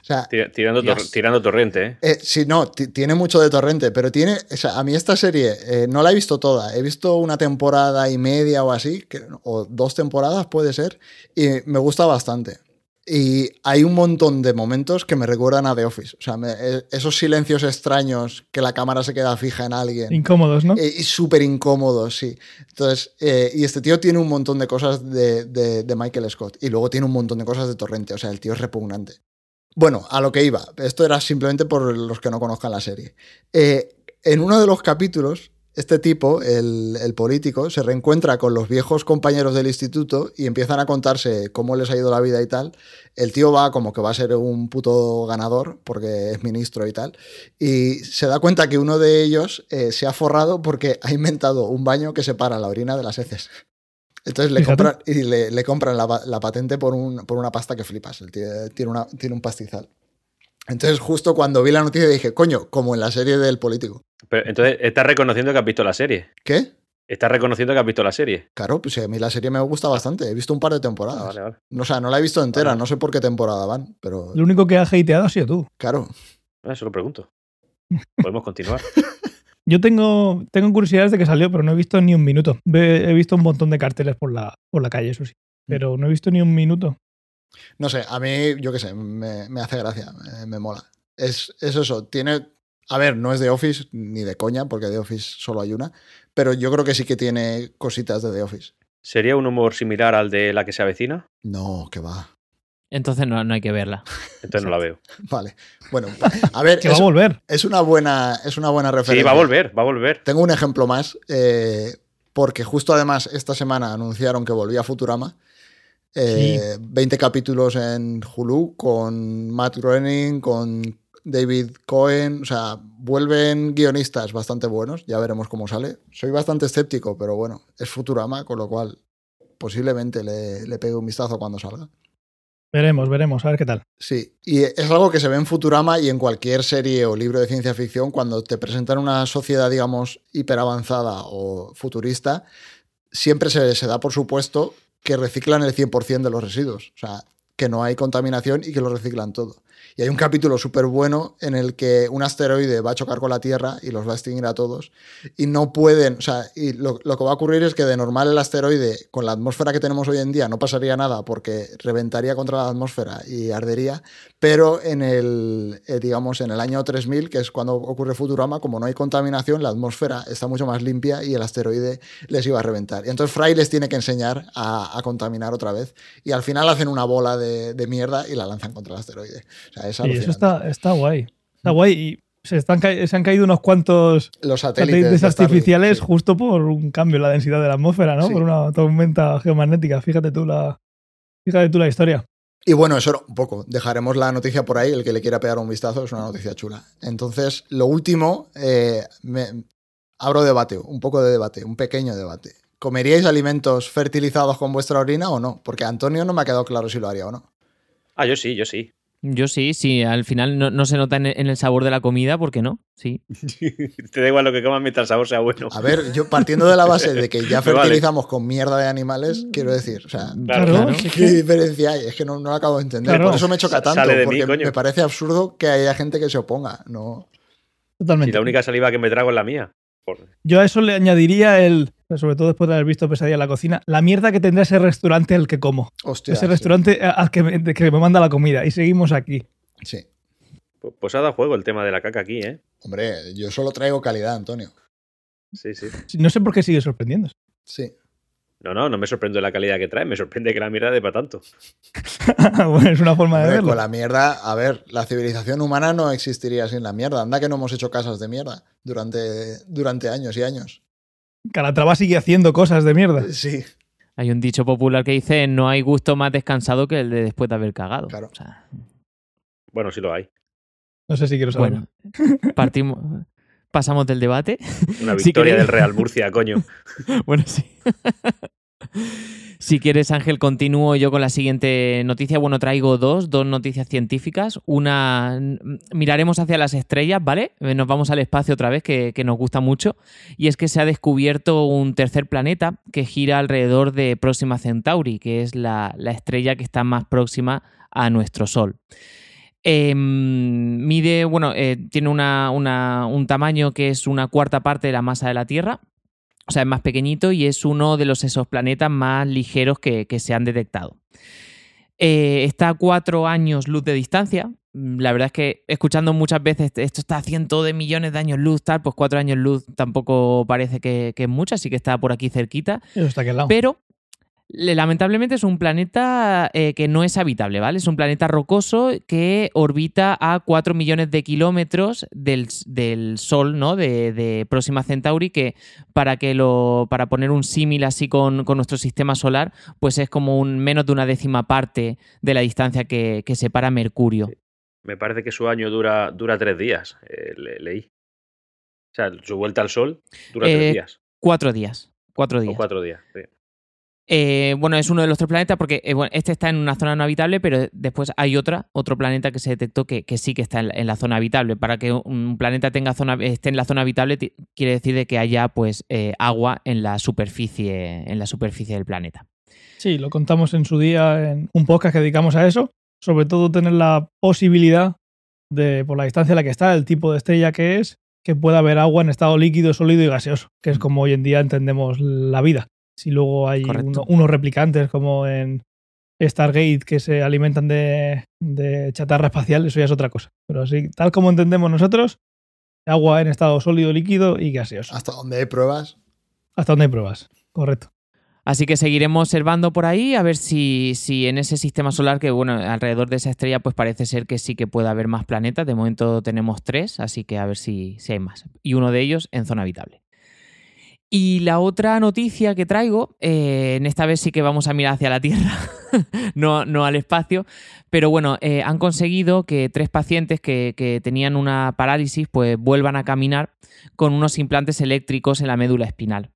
O sea, tirando, tirando, torrente, ¿eh? ¿eh? sí, no, tiene mucho de torrente, pero tiene. O sea, a mí esta serie eh, no la he visto toda. He visto una temporada y media o así, o dos temporadas puede ser, y me gusta bastante. Y hay un montón de momentos que me recuerdan a The Office. O sea, e, esos silencios extraños que la cámara se queda fija en alguien. Incómodos, ¿no? Eh, y súper incómodos, sí. Entonces, eh, y este tío tiene un montón de cosas de, de, Michael Scott. Y luego tiene un montón de cosas de Torrente. O sea, el tío es repugnante. Bueno, a lo que iba. Esto era simplemente por los que no conozcan la serie. Eh, en uno de los capítulos este tipo, el, político, se reencuentra con los viejos compañeros del instituto y empiezan a contarse cómo les ha ido la vida y tal. El tío va como que va a ser un puto ganador porque es ministro y tal. Y se da cuenta que uno de ellos eh, se ha forrado porque ha inventado un baño que separa la orina de las heces. Entonces le compran, y le, compran la, patente por, un, por, una pasta que flipas. El tío tiene, una, tiene un pastizal. Entonces, justo cuando vi la noticia dije, coño, como en la serie del político. Pero entonces, ¿estás reconociendo que has visto la serie? ¿Qué? Estás reconociendo que has visto la serie. Claro, pues sí, a mí la serie me gusta bastante. He visto un par de temporadas. Ah, vale, vale. O sea, no la he visto entera, Vale. no sé por qué temporada van, pero Lo único que ha hateado ha sido tú. claro. Ah, Eso lo pregunto. Podemos continuar. Yo tengo, tengo curiosidades de que salió, pero no he visto ni un minuto. He visto un montón de carteles por la, por la calle, eso sí. Pero no he visto ni un minuto. No sé, a mí, yo qué sé, me, me hace gracia, me, me mola. Es, es eso, tiene. A ver, no es de Office ni de coña, porque de Office solo hay una, pero yo creo que sí que tiene cositas de The Office. ¿Sería un humor similar al de la que se avecina? No, que va. Entonces no, no hay que verla. Entonces no la veo. Vale. Bueno, a ver, Que va es, a volver. es una buena, es una buena referencia. Sí, va a volver, va a volver. Tengo un ejemplo más, eh, porque justo además esta semana anunciaron que volvía Futurama. Eh, 20 capítulos en Hulu con Matt Groening, con David Cohen. O sea, vuelven guionistas bastante buenos. Ya veremos cómo sale. Soy bastante escéptico, pero bueno, es Futurama, con lo cual posiblemente le, le pegue un vistazo cuando salga. Veremos, veremos, a ver qué tal. Sí, y es algo que se ve en Futurama y en cualquier serie o libro de ciencia ficción cuando te presentan una sociedad, digamos, hiperavanzada o futurista, siempre se, se da por supuesto que reciclan el 100% de los residuos. O sea, que no hay contaminación y que lo reciclan todo. Y hay un capítulo súper bueno en el que un asteroide va a chocar con la Tierra y los va a extinguir a todos. Y no pueden, o sea, y lo, que va a ocurrir es que de normal el asteroide, con la atmósfera que tenemos hoy en día, no pasaría nada porque reventaría contra la atmósfera y ardería. Pero en el, eh, digamos, en el año 3000, que es cuando ocurre Futurama, como no hay contaminación, la atmósfera está mucho más limpia y el asteroide les iba a reventar. Y entonces Fry les tiene que enseñar a, a contaminar otra vez. Y al final hacen una bola de, de mierda y la lanzan contra el asteroide. O sea, es Y eso está, está guay. Está guay. Y se, están, se han caído unos cuantos Los satélites, artificiales sí. justo por un cambio en la densidad de la atmósfera, ¿no? Sí. Por una tormenta geomagnética. Fíjate tú la, fíjate tú la historia. Y bueno, eso era un poco. Dejaremos la noticia por ahí. El que le quiera pegar un vistazo es una noticia chula. Entonces, lo último, eh, me- abro debate, un poco de debate, un pequeño debate. ¿Comeríais alimentos fertilizados con vuestra orina o no? Porque Antonio no me ha quedado claro si lo haría o no. Ah, yo sí, yo sí. Yo sí, sí, al final no, no se nota en, en el sabor de la comida, ¿por qué no? Sí. Te da igual lo que comas mientras el sabor sea bueno. A ver, yo partiendo de la base de que ya vale. fertilizamos con mierda de animales, quiero decir, o sea, Claro, ¿qué diferencia hay? Es que no, no lo acabo de entender. Claro. Por eso me choca tanto, sale de mí, porque coño. me parece absurdo que haya gente que se oponga. No. Si Totalmente. la única saliva que me trago es la mía. Por- Yo a eso le añadiría el, sobre todo después de haber visto Pesadilla en la cocina, la mierda que tendrá ese restaurante al que como. Hostia. ese sí. restaurante al que me, de que me manda la comida. Y seguimos aquí. Sí. Pues, pues ha dado juego el tema de la caca aquí, ¿eh? Hombre, yo solo traigo calidad, Antonio. Sí, sí. No sé por qué sigue sorprendiendo. Sí. No, no, no me sorprende la calidad que trae, me sorprende que la mierda para tanto. bueno, es una forma de Hombre, verlo. con la mierda, a ver, la civilización humana no existiría sin la mierda. Anda que no hemos hecho casas de mierda durante, durante años y años. Calatrava sigue haciendo cosas de mierda. Sí, Hay un dicho popular que dice no hay gusto más descansado que el de después de haber cagado. Claro. O sea, Bueno, sí lo hay. No sé si quiero saber. bueno, partimos, pasamos del debate. Una Si victoria queréis- del Real Murcia, coño. Bueno, sí. Si quieres, Ángel, continúo yo con la siguiente noticia. Bueno, traigo dos, dos noticias científicas. Una, mm, miraremos hacia las estrellas, ¿vale? Eh, Nos vamos al espacio otra vez, que, nos gusta mucho. Y es que se ha descubierto un tercer planeta que gira alrededor de Próxima Centauri, que es la, la estrella que está más próxima a nuestro Sol. Eh, mide, bueno, eh, tiene una- un tamaño que es una cuarta parte de la masa de la Tierra, o sea, es más pequeñito y es uno de los exoplanetas más ligeros que, que se han detectado. Eh, está a cuatro años luz de distancia. Mm, La verdad es que escuchando muchas veces esto está a cientos de millones de años luz, tal, pues cuatro años luz tampoco parece que, que es mucho, así que está por aquí cerquita. Eso está aquí al lado. Pero lamentablemente es un planeta eh, que no es habitable, ¿vale? Es un planeta rocoso que orbita a 4 millones de kilómetros del, del Sol, ¿no? De, de Próxima Centauri, que para que lo. para poner un símil así con, con nuestro sistema solar, pues es como un menos de una décima parte de la distancia que, que separa Mercurio. Me parece que su año dura, dura tres días, eh, le- leí. O sea, su vuelta al sol dura Eh, tres días. Cuatro días. Cuatro O días. cuatro días. sí. Eh, bueno, es uno de los tres planetas porque eh, este está en una zona no habitable, pero después hay otra, otro planeta que se detectó que, que sí que está en la, zona habitable. Para que un planeta tenga zona, esté en la zona habitable quiere decir de que haya pues eh, agua en la superficie, en la superficie del planeta. Sí, lo contamos en su día en un podcast que dedicamos a eso. Sobre todo tener la posibilidad de, por la distancia a la que está, el tipo de estrella que es, que pueda haber agua en estado líquido, sólido y gaseoso, que es como hoy en día entendemos la vida. Si luego hay unos replicantes como en Stargate que se alimentan de, chatarra espacial, eso ya es otra cosa. Pero así, tal como entendemos nosotros, agua en estado sólido, líquido y gaseoso. ¿Hasta dónde hay pruebas? Hasta dónde hay pruebas, correcto. Así que seguiremos observando por ahí a ver si, si, en ese sistema solar, que bueno, alrededor de esa estrella, pues parece ser que sí que puede haber más planetas. De momento tenemos tres, así que a ver si, si hay más. Y uno de ellos en zona habitable. Y la otra noticia que traigo, eh, en esta vez sí que vamos a mirar hacia la Tierra, no, no, al espacio, pero bueno, eh, han conseguido que tres pacientes que, que, tenían una parálisis pues vuelvan a caminar con unos implantes eléctricos en la médula espinal.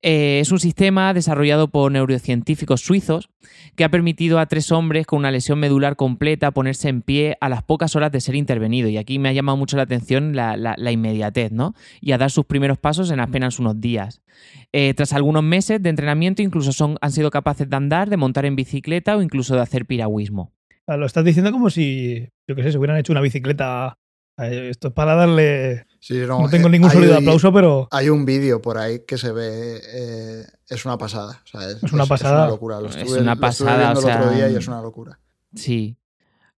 Eh, es un sistema desarrollado por neurocientíficos suizos que ha permitido a tres hombres con una lesión medular completa ponerse en pie a las pocas horas de ser intervenido. Y aquí me ha llamado mucho la atención la, inmediatez, ¿no? Y a dar sus primeros pasos en apenas unos días. Eh, tras algunos meses de entrenamiento, incluso son, han sido capaces de andar, de montar en bicicleta o incluso de hacer piragüismo. Lo estás diciendo como si, yo qué sé, se hubieran hecho una bicicleta esto es para darle. No, tengo ningún sonido de aplauso, pero. Hay un vídeo por ahí que se ve. Eh, es una pasada. es, una pasada. Es una locura. Lo estuve, es una pasada. el otro día y es una locura. Sí.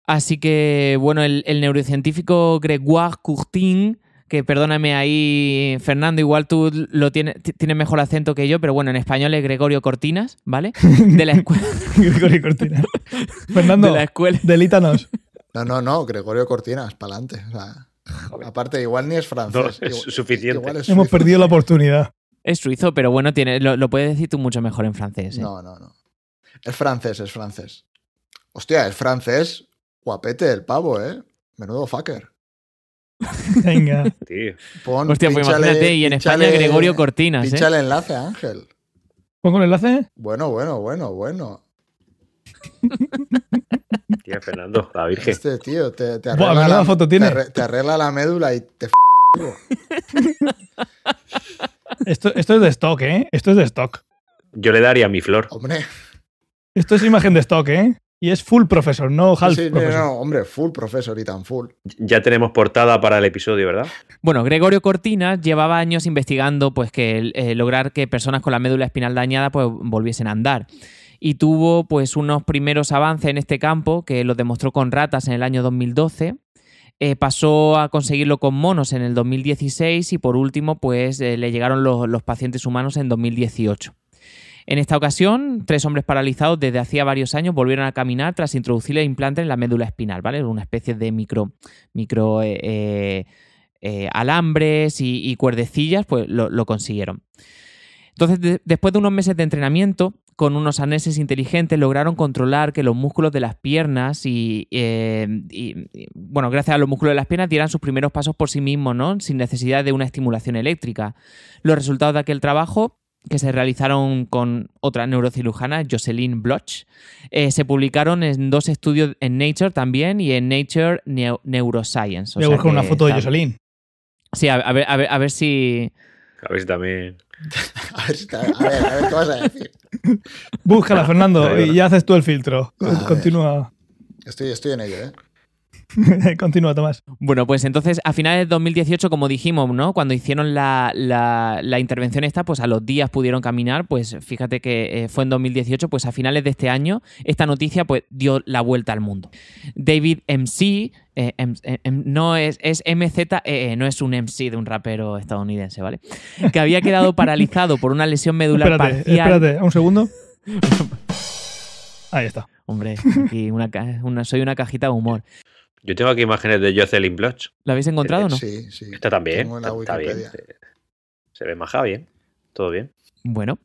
Así que, bueno, el, neurocientífico Gregoire Courtin, que perdóname ahí, Fernando, igual tú lo tienes, tienes mejor acento que yo, pero bueno, en español es Gregorio Cortinas, ¿vale? De la escuela. Gregorio Cortinas. Fernando, de la escuela. delítanos. No, no, no, Gregorio Cortinas, para adelante. Aparte, igual ni es francés. es suficiente. Hemos perdido la oportunidad. Es suizo, pero bueno, tiene, lo, puedes decir tú mucho mejor en francés. ¿eh? No, no, no. Es francés, es francés. Hostia, es francés. Guapete el pavo, ¿eh? Menudo fucker. Venga. Tío. Hostia, pues imagínate, y en España Gregorio Cortinas. Pincha el enlace, Ángel. ¿Pongo el enlace? Bueno, bueno, bueno, bueno. Tía Fernando, la Virgen. Este tío te, arregla, la, foto tiene. Te, arregla la médula y te esto, esto es de stock, ¿eh? Esto es de stock. Yo le daría mi flor. Hombre. Esto es imagen de stock, ¿eh? Y es full profesor, no half sí, No, no, hombre, full profesor y tan full. Ya tenemos portada para el episodio, ¿verdad? Bueno, Gregorio Cortinas llevaba años investigando pues que eh, lograr que personas con la médula espinal dañada pues volviesen a andar y tuvo pues unos primeros avances en este campo que lo demostró con ratas en el año 2012. Eh, pasó a conseguirlo con monos en el 2016 y por último pues eh, le llegaron los, pacientes humanos en 2018. En esta ocasión, tres hombres paralizados desde hacía varios años volvieron a caminar tras introducirle implantes en la médula espinal, ¿vale? Una especie de micro, micro eh, alambres y, cuerdecillas, pues lo, consiguieron. Entonces, después de unos meses de entrenamiento, con unos arneses inteligentes lograron controlar que los músculos de las piernas eh, y, bueno, gracias a los músculos de las piernas dieran sus primeros pasos por sí mismos, ¿no? Sin necesidad de una estimulación eléctrica. Los resultados de aquel trabajo que se realizaron con otra neurocirujana, Jocelyn Bloch, eh, se publicaron en dos estudios en Nature también y en Nature Neuroscience. Voy a buscar una foto de Jocelyn. Sí, a, ver, a, ver, a ver si... A ver si también... a, ver, a ver, a ver, ¿qué vas a decir? Búscala, Fernando, y ya haces tú el filtro. Continúa. Estoy, estoy en ello, ¿eh? Continúa, Tomás. Bueno, pues entonces a finales de 2018, como dijimos, ¿no? Cuando hicieron la, la, intervención esta, pues a los días pudieron caminar, pues fíjate que eh, fue en 2018, pues a finales de este año esta noticia pues dio la vuelta al mundo. David MC, eh, no es, es MZE, no es un MC de un rapero estadounidense, ¿vale? Que había quedado paralizado por una lesión medular espérate, parcial. Espérate, un segundo. Ahí está. Hombre, una, soy una cajita de humor. Yo tengo aquí imágenes de Jocelyn Bloch. ¿La habéis encontrado o no? Sí, sí. Está también. Está, bien. Se, ve maja bien. Todo bien. Bueno,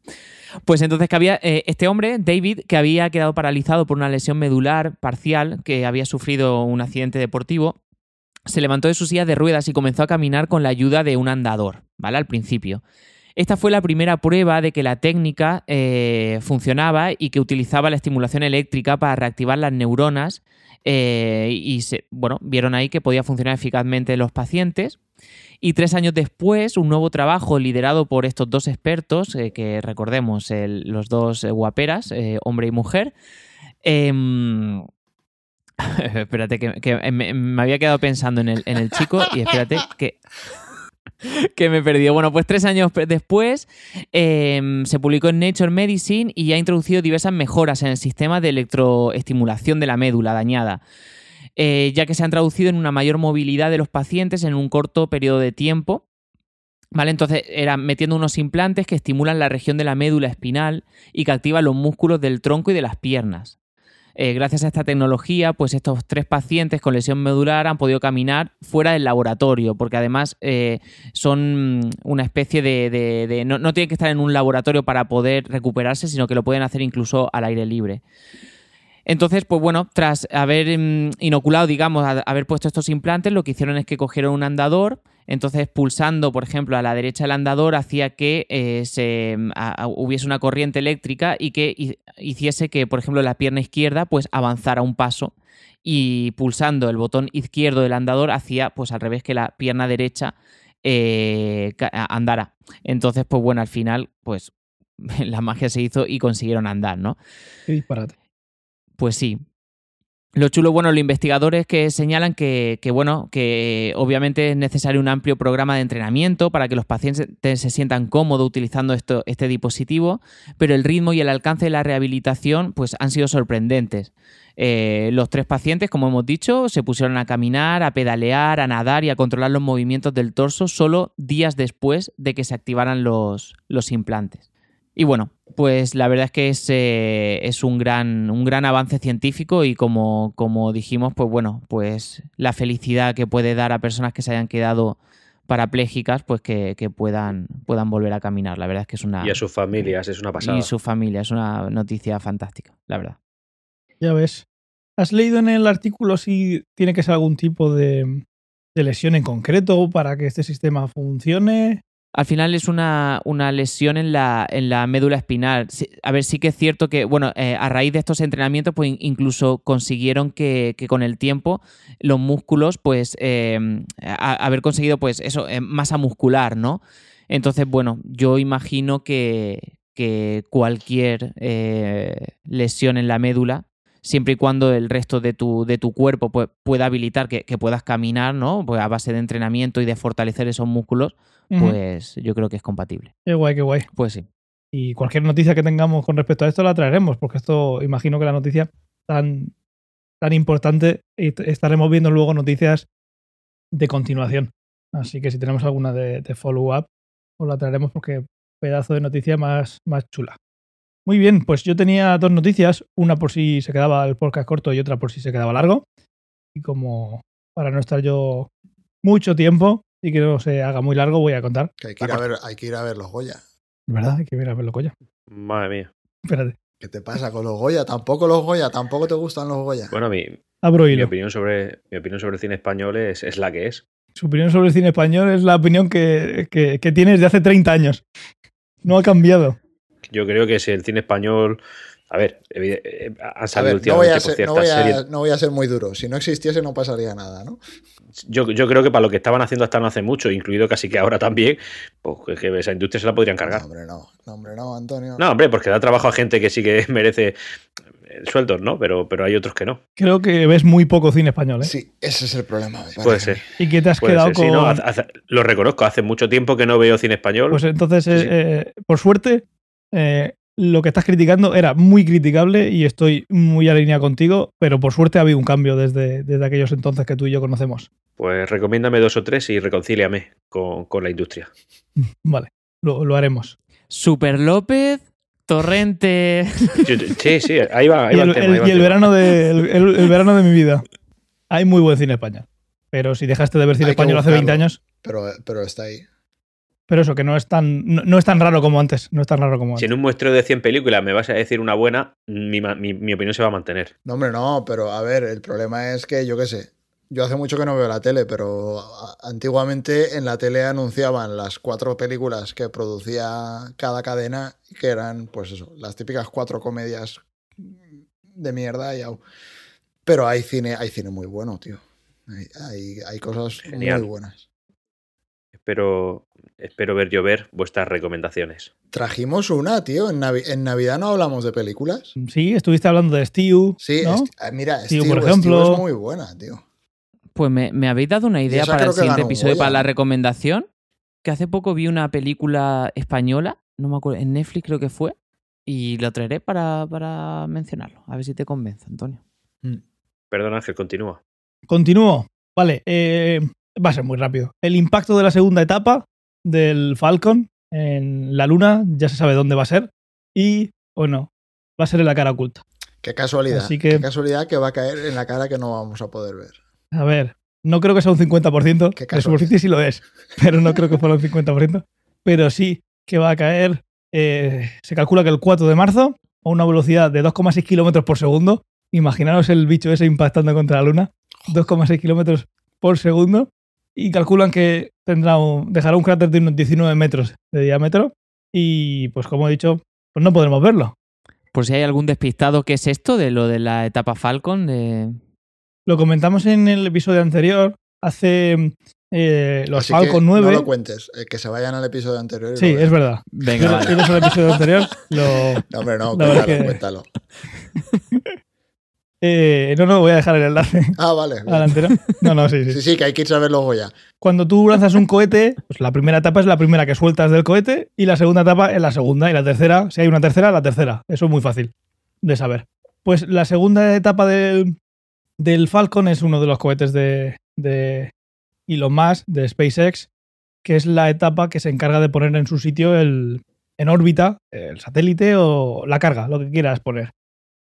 pues entonces que había eh, este hombre, David, que había quedado paralizado por una lesión medular parcial, que había sufrido un accidente deportivo, se levantó de su silla de ruedas y comenzó a caminar con la ayuda de un andador, ¿vale? Al principio. Esta fue la primera prueba de que la técnica eh, funcionaba y que utilizaba la estimulación eléctrica para reactivar las neuronas eh, y se, bueno, vieron ahí que podía funcionar eficazmente en los pacientes. Y tres años después, un nuevo trabajo liderado por estos dos expertos, eh, que recordemos, los dos guaperas, hombre y mujer. Em, espérate, que, me, había quedado pensando en el, en el chico y espérate que que me perdió. Bueno, pues tres años después em, se publicó en Nature Medicine y ha introducido diversas mejoras en el sistema de electroestimulación de la médula dañada. Eh, ya que se han traducido en una mayor movilidad de los pacientes en un corto periodo de tiempo. ¿Vale? Entonces era metiendo unos implantes que estimulan la región de la médula espinal y que activan los músculos del tronco y de las piernas. Eh, gracias a esta tecnología, pues estos tres pacientes con lesión medular han podido caminar fuera del laboratorio, porque además eh, son una especie de... no, no tienen que estar en un laboratorio para poder recuperarse, sino que lo pueden hacer incluso al aire libre. Entonces, pues bueno, tras haber mm, inoculado, digamos, haber puesto estos implantes, lo que hicieron es que cogieron un andador, entonces, pulsando, por ejemplo, a la derecha del andador hacía que eh, se, hubiese una corriente eléctrica y que hiciese que, por ejemplo, la pierna izquierda pues avanzara un paso y pulsando el botón izquierdo del andador hacía pues al revés que la pierna derecha eh, andara. Entonces, pues bueno, al final, pues la magia se hizo y consiguieron andar, ¿no? Qué disparate. Pues sí, lo chulo, bueno, los investigadores que señalan que, bueno, que obviamente es necesario un amplio programa de entrenamiento para que los pacientes se sientan cómodos utilizando esto, este dispositivo, pero el ritmo y el alcance de la rehabilitación pues, han sido sorprendentes. Eh, los tres pacientes, como hemos dicho, se pusieron a caminar, a pedalear, a nadar y a controlar los movimientos del torso solo días después de que se activaran los, los implantes. Y bueno, pues la verdad es que es, eh, es un, gran, un gran avance científico y como, como dijimos, pues bueno, pues la felicidad que puede dar a personas que se hayan quedado parapléjicas, pues que, puedan, puedan volver a caminar. La verdad es que es una... Y a sus familias, es una pasada. Y sus familias, es una noticia fantástica, la verdad. Ya ves. ¿Has leído en el artículo si tiene que ser algún tipo de, de lesión en concreto para que este sistema funcione? Al final es una, lesión en la, en la, médula espinal. A ver, sí que es cierto que, bueno, eh, a raíz de estos entrenamientos, pues incluso consiguieron que, con el tiempo los músculos, pues, eh, haber conseguido, pues, eso, eh, masa muscular, ¿no? Entonces, bueno, yo imagino que, cualquier lesión en la médula siempre y cuando el resto de tu, de tu cuerpo pues, pueda habilitar que, puedas caminar, ¿no? Pues a base de entrenamiento y de fortalecer esos músculos, pues yo creo que es compatible. Qué guay, qué guay. Pues sí. Y cualquier noticia que tengamos con respecto a esto la traeremos, porque esto imagino que la noticia tan, tan importante y estaremos viendo luego noticias de continuación. Así que si tenemos alguna de, follow-up, os la traeremos porque pedazo de noticia más, más chula. Muy bien, pues yo tenía dos noticias, una por si se quedaba el podcast corto y otra por si se quedaba largo. Y como para no estar yo mucho tiempo y que no se haga muy largo, voy a contar. Que hay que ir a ver, hay que ir a ver los Goya. ¿Verdad? Hay que ir a ver los Goya. Madre mía. Espérate. ¿Qué te pasa con los Goya? Tampoco los Goya, tampoco te gustan los Goya. Bueno, mi, Abro mi opinión sobre mi opinión sobre el cine español es, es, la que es. Su opinión sobre el cine español es la opinión que, que, que tienes de hace 30 años. No ha cambiado. Yo creo que si el cine español. A ver, eh, han salido no voy, a ser, no, voy a, ser muy duro. Si no existiese, no pasaría nada, ¿no? Yo, yo, creo que para lo que estaban haciendo hasta no hace mucho, incluido casi que ahora también, pues que esa industria se la podrían cargar. No, hombre, no. No, hombre, no, Antonio. No, hombre, porque da trabajo a gente que sí que merece sueldos, ¿no? Pero, pero hay otros que no. Creo que ves muy poco cine español, ¿eh? Sí, ese es el problema. Puede ser. Y que te has quedado con. lo reconozco, hace mucho tiempo que no veo cine español. Pues entonces, eh, eh, por suerte, eh, lo que estás criticando era muy criticable y estoy muy alineado contigo, pero por suerte ha habido un cambio desde, desde aquellos entonces que tú y yo conocemos. Pues recomiéndame dos o tres y reconcíliame con, la industria. Vale, lo, haremos. Super López, Torrente. Sí, sí, ahí va. y el, verano de, el, verano de mi vida. Hay muy buen cine español. Pero si dejaste de ver cine español hace 20 años. Pero, pero está ahí. Pero eso, que no es tan, no, es tan raro como antes. No es tan raro como antes. Si en un muestreo de 100 películas me vas a decir una buena, mi, opinión se va a mantener. No, hombre, no, pero a ver, el problema es que, yo qué sé, Yo hace mucho que no veo la tele, pero a- antiguamente en la tele anunciaban las cuatro películas que producía cada cadena, que eran, pues eso, las típicas cuatro comedias de mierda y au. Pero hay cine, hay cine muy bueno, tío. Hay, hay, hay cosas Genial. muy buenas. Espero, espero ver llover vuestras recomendaciones. Trajimos una, tío. En, Navi- en Navidad no hablamos de películas. Sí, estuviste hablando de Stew. Sí, ¿no? est- ah, mira, Steve, Steve, por Steve ejemplo. es muy buena, tío. Pues me, me habéis dado una idea para el siguiente episodio, Goya, para la recomendación. Que hace poco vi una película española, no me acuerdo, en Netflix creo que fue, y lo traeré para, para mencionarlo. A ver si te convence, Antonio. Perdón, Ángel, continúa. Continúo. Vale, eh, va a ser muy rápido. El impacto de la segunda etapa del Falcon en la Luna ya se sabe dónde va a ser. Y, bueno, va a ser en la cara oculta. Qué casualidad. Así que- Qué casualidad que va a caer en la cara que no vamos a poder ver. A ver, no creo que sea un 50%. Qué De superficie sí lo es, pero no creo que fuera un 50%. Pero sí que va a caer, eh, se calcula que el 4 de marzo, a una velocidad de 2,6 kilómetros por segundo. Imaginaros el bicho ese impactando contra la Luna. 2,6 kilómetros por segundo. Y calculan que tendrá un- dejará un cráter de unos 19 metros de diámetro. Y pues como he dicho, pues no podremos verlo. Por si hay algún despistado, ¿qué es esto de lo de la etapa Falcon? De... Lo comentamos en el episodio anterior. Hace eh, los Así que Falcon 9. No lo cuentes, eh, que se vayan al episodio anterior. y Sí, lo es verdad. Venga, Si vale. el episodio anterior, lo... No, hombre, no, cuéntalo, que- cuéntalo. Eh, no, no, voy a dejar el enlace Ah, vale. No, no, sí, sí. Sí, sí, que hay que ir a ver luego ya. Cuando tú lanzas un cohete, pues la primera etapa es la primera que sueltas del cohete y la segunda etapa es la segunda y la tercera, si hay una tercera, la tercera. Eso es muy fácil de saber. Pues la segunda etapa del, del Falcon es uno de los cohetes de, de Elon Musk, de SpaceX, que es la etapa que se encarga de poner en su sitio el, en órbita el satélite o la carga, lo que quieras poner.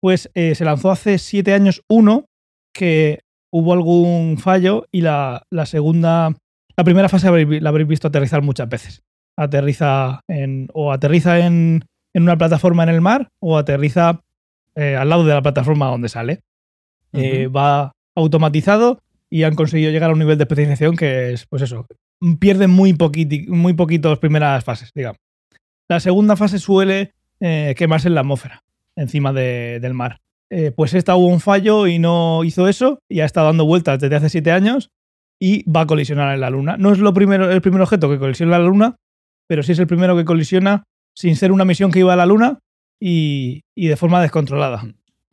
Pues eh, se lanzó hace siete años uno que hubo algún fallo y la, la segunda, la primera fase habréis- la habréis visto aterrizar muchas veces. Aterriza en, o aterriza en, en una plataforma en el mar o aterriza eh, al lado de la plataforma donde sale. Eh, va automatizado y han conseguido llegar a un nivel de especialización que es, pues eso, pierden muy, poquiti- muy poquitos primeras fases, digamos. La segunda fase suele eh, quemarse en la atmósfera, encima de- del mar. Eh, pues esta hubo un fallo y no hizo eso y ha estado dando vueltas desde hace siete años y va a colisionar en la Luna. No es lo primero, el primer objeto que colisiona en la Luna, pero sí es el primero que colisiona sin ser una misión que iba a la Luna y, y de forma descontrolada.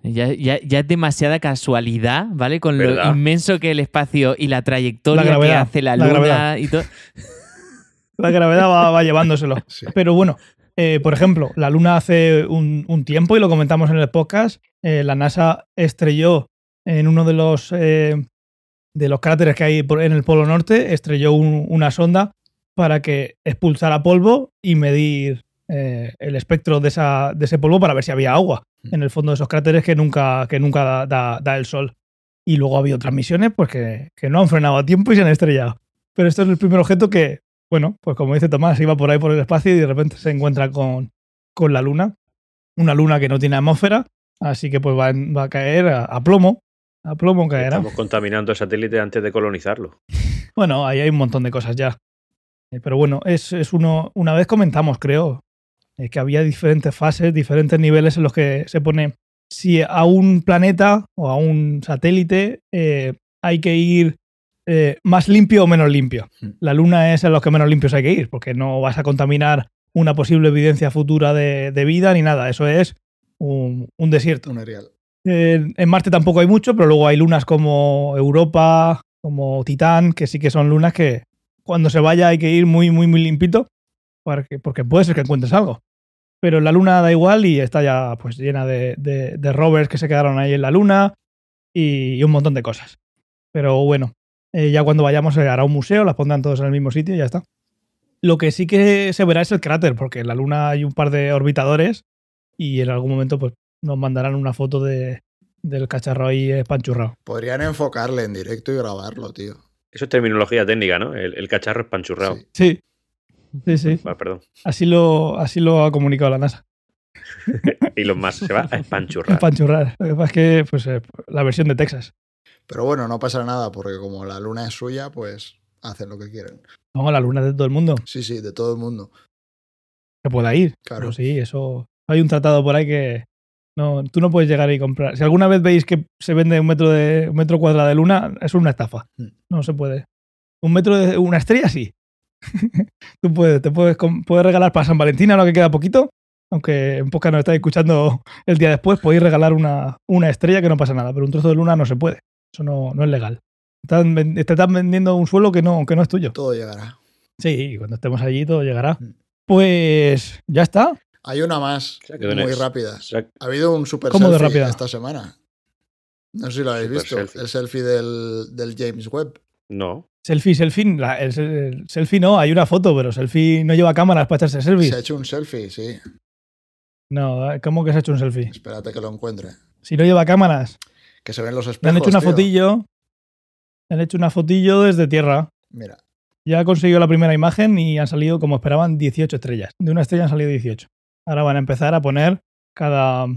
Ya, ya- ya es demasiada casualidad, ¿vale? Con lo inmenso que es el espacio y la trayectoria La que hace la la luna gravedad. y todo. La gravedad va, va llevándoselo. Sí. Pero bueno, eh, por ejemplo, la Luna hace un, un tiempo, y lo comentamos en el podcast, eh, la NASA estrelló en uno de los, eh, de los cráteres que hay por- en el Polo Norte, estrelló un- una sonda para que expulsara polvo y medir el espectro de, esa, de ese polvo para ver si había agua en el fondo de esos cráteres que nunca, que nunca da, da- da el sol. Y luego ha habido otras misiones pues, que, que no han frenado a tiempo y se han estrellado. Pero esto es el primer objeto que, bueno, pues como dice Tomás, iba por ahí por el espacio y de repente se encuentra con, con la Luna. Una Luna que no tiene atmósfera, así que pues va, en- va a caer a, a plomo. A plomo caerá. Estamos contaminando el satélite antes de colonizarlo. Bueno, ahí hay un montón de cosas ya. Eh, Pero bueno, es, es uno. Una vez comentamos, creo, eh, que había diferentes fases, diferentes niveles en los que se pone si a un planeta o a un satélite eh, hay que ir eh, más limpio o menos limpio. Hmm. La Luna es en los que menos limpios hay que ir, porque no vas a contaminar una posible evidencia futura de, de vida ni nada. Eso es un, un desierto. Un Arial. En, en Marte tampoco hay mucho, pero luego hay lunas como Europa, como Titán, que sí que son lunas que cuando se vaya hay que ir muy, muy, muy limpito, porque, porque puede ser que encuentres algo. Pero en la luna da igual y está ya pues llena de, de- de rovers que se quedaron ahí en la luna y, y un montón de cosas. Pero bueno, eh, ya cuando vayamos se hará un museo, las pondrán todos en el mismo sitio y ya está. Lo que sí que se verá es el cráter, porque en la luna hay un par de orbitadores y en algún momento pues nos mandarán una foto de, del cacharro ahí espanchurrado. Podrían enfocarle en directo y grabarlo, tío. Eso es terminología técnica, ¿no? El, el cacharro espanchurrado. Sí. Sí, sí, sí. Va, perdón. Así lo, así lo ha comunicado la NASA. Y los más se va a espanchurrar. Espanchurrar. Lo que pasa es que pues, eh, la versión de Texas. Pero bueno, no pasa nada, porque como la luna es suya, pues hacen lo que quieren. No, la luna es de todo el mundo. Sí, sí, de todo el mundo. Que pueda ir. Claro. Pero sí, eso. Hay un tratado por ahí que. No, tú no puedes llegar y comprar. Si alguna vez veis que se vende un metro de un metro cuadrado de luna, es una estafa. Mm. No se puede. Un metro de una estrella, sí. tú puedes, te puedes, puedes regalar para San Valentín, ahora que queda poquito. Aunque en poca nos estáis escuchando el día después, podéis regalar una, una estrella que no pasa nada, pero un trozo de luna no se puede. Eso no, no es legal. Están te están vendiendo un suelo que no, que no es tuyo. Todo llegará. Sí, cuando estemos allí todo llegará. Mm. Pues ya está. Hay una más, muy rápida. Ha habido un super ¿Cómo de selfie rápida? esta semana. No sé si lo habéis Super visto. selfie. El selfie del, del James Webb. no. Selfie, selfie, la- el, el selfie no, hay una foto, pero selfie no lleva cámaras para echarse selfies. Se ha hecho un selfie, sí. No, ¿cómo que se ha hecho un selfie? Espérate que lo encuentre. Si no lleva cámaras. Que se ven los espejos. Le han hecho una tío. fotillo. Le han hecho una fotillo desde tierra. Mira, Ya ha conseguido la primera imagen y han salido como esperaban 18 estrellas. De una estrella han salido 18. Ahora van a empezar a poner cada,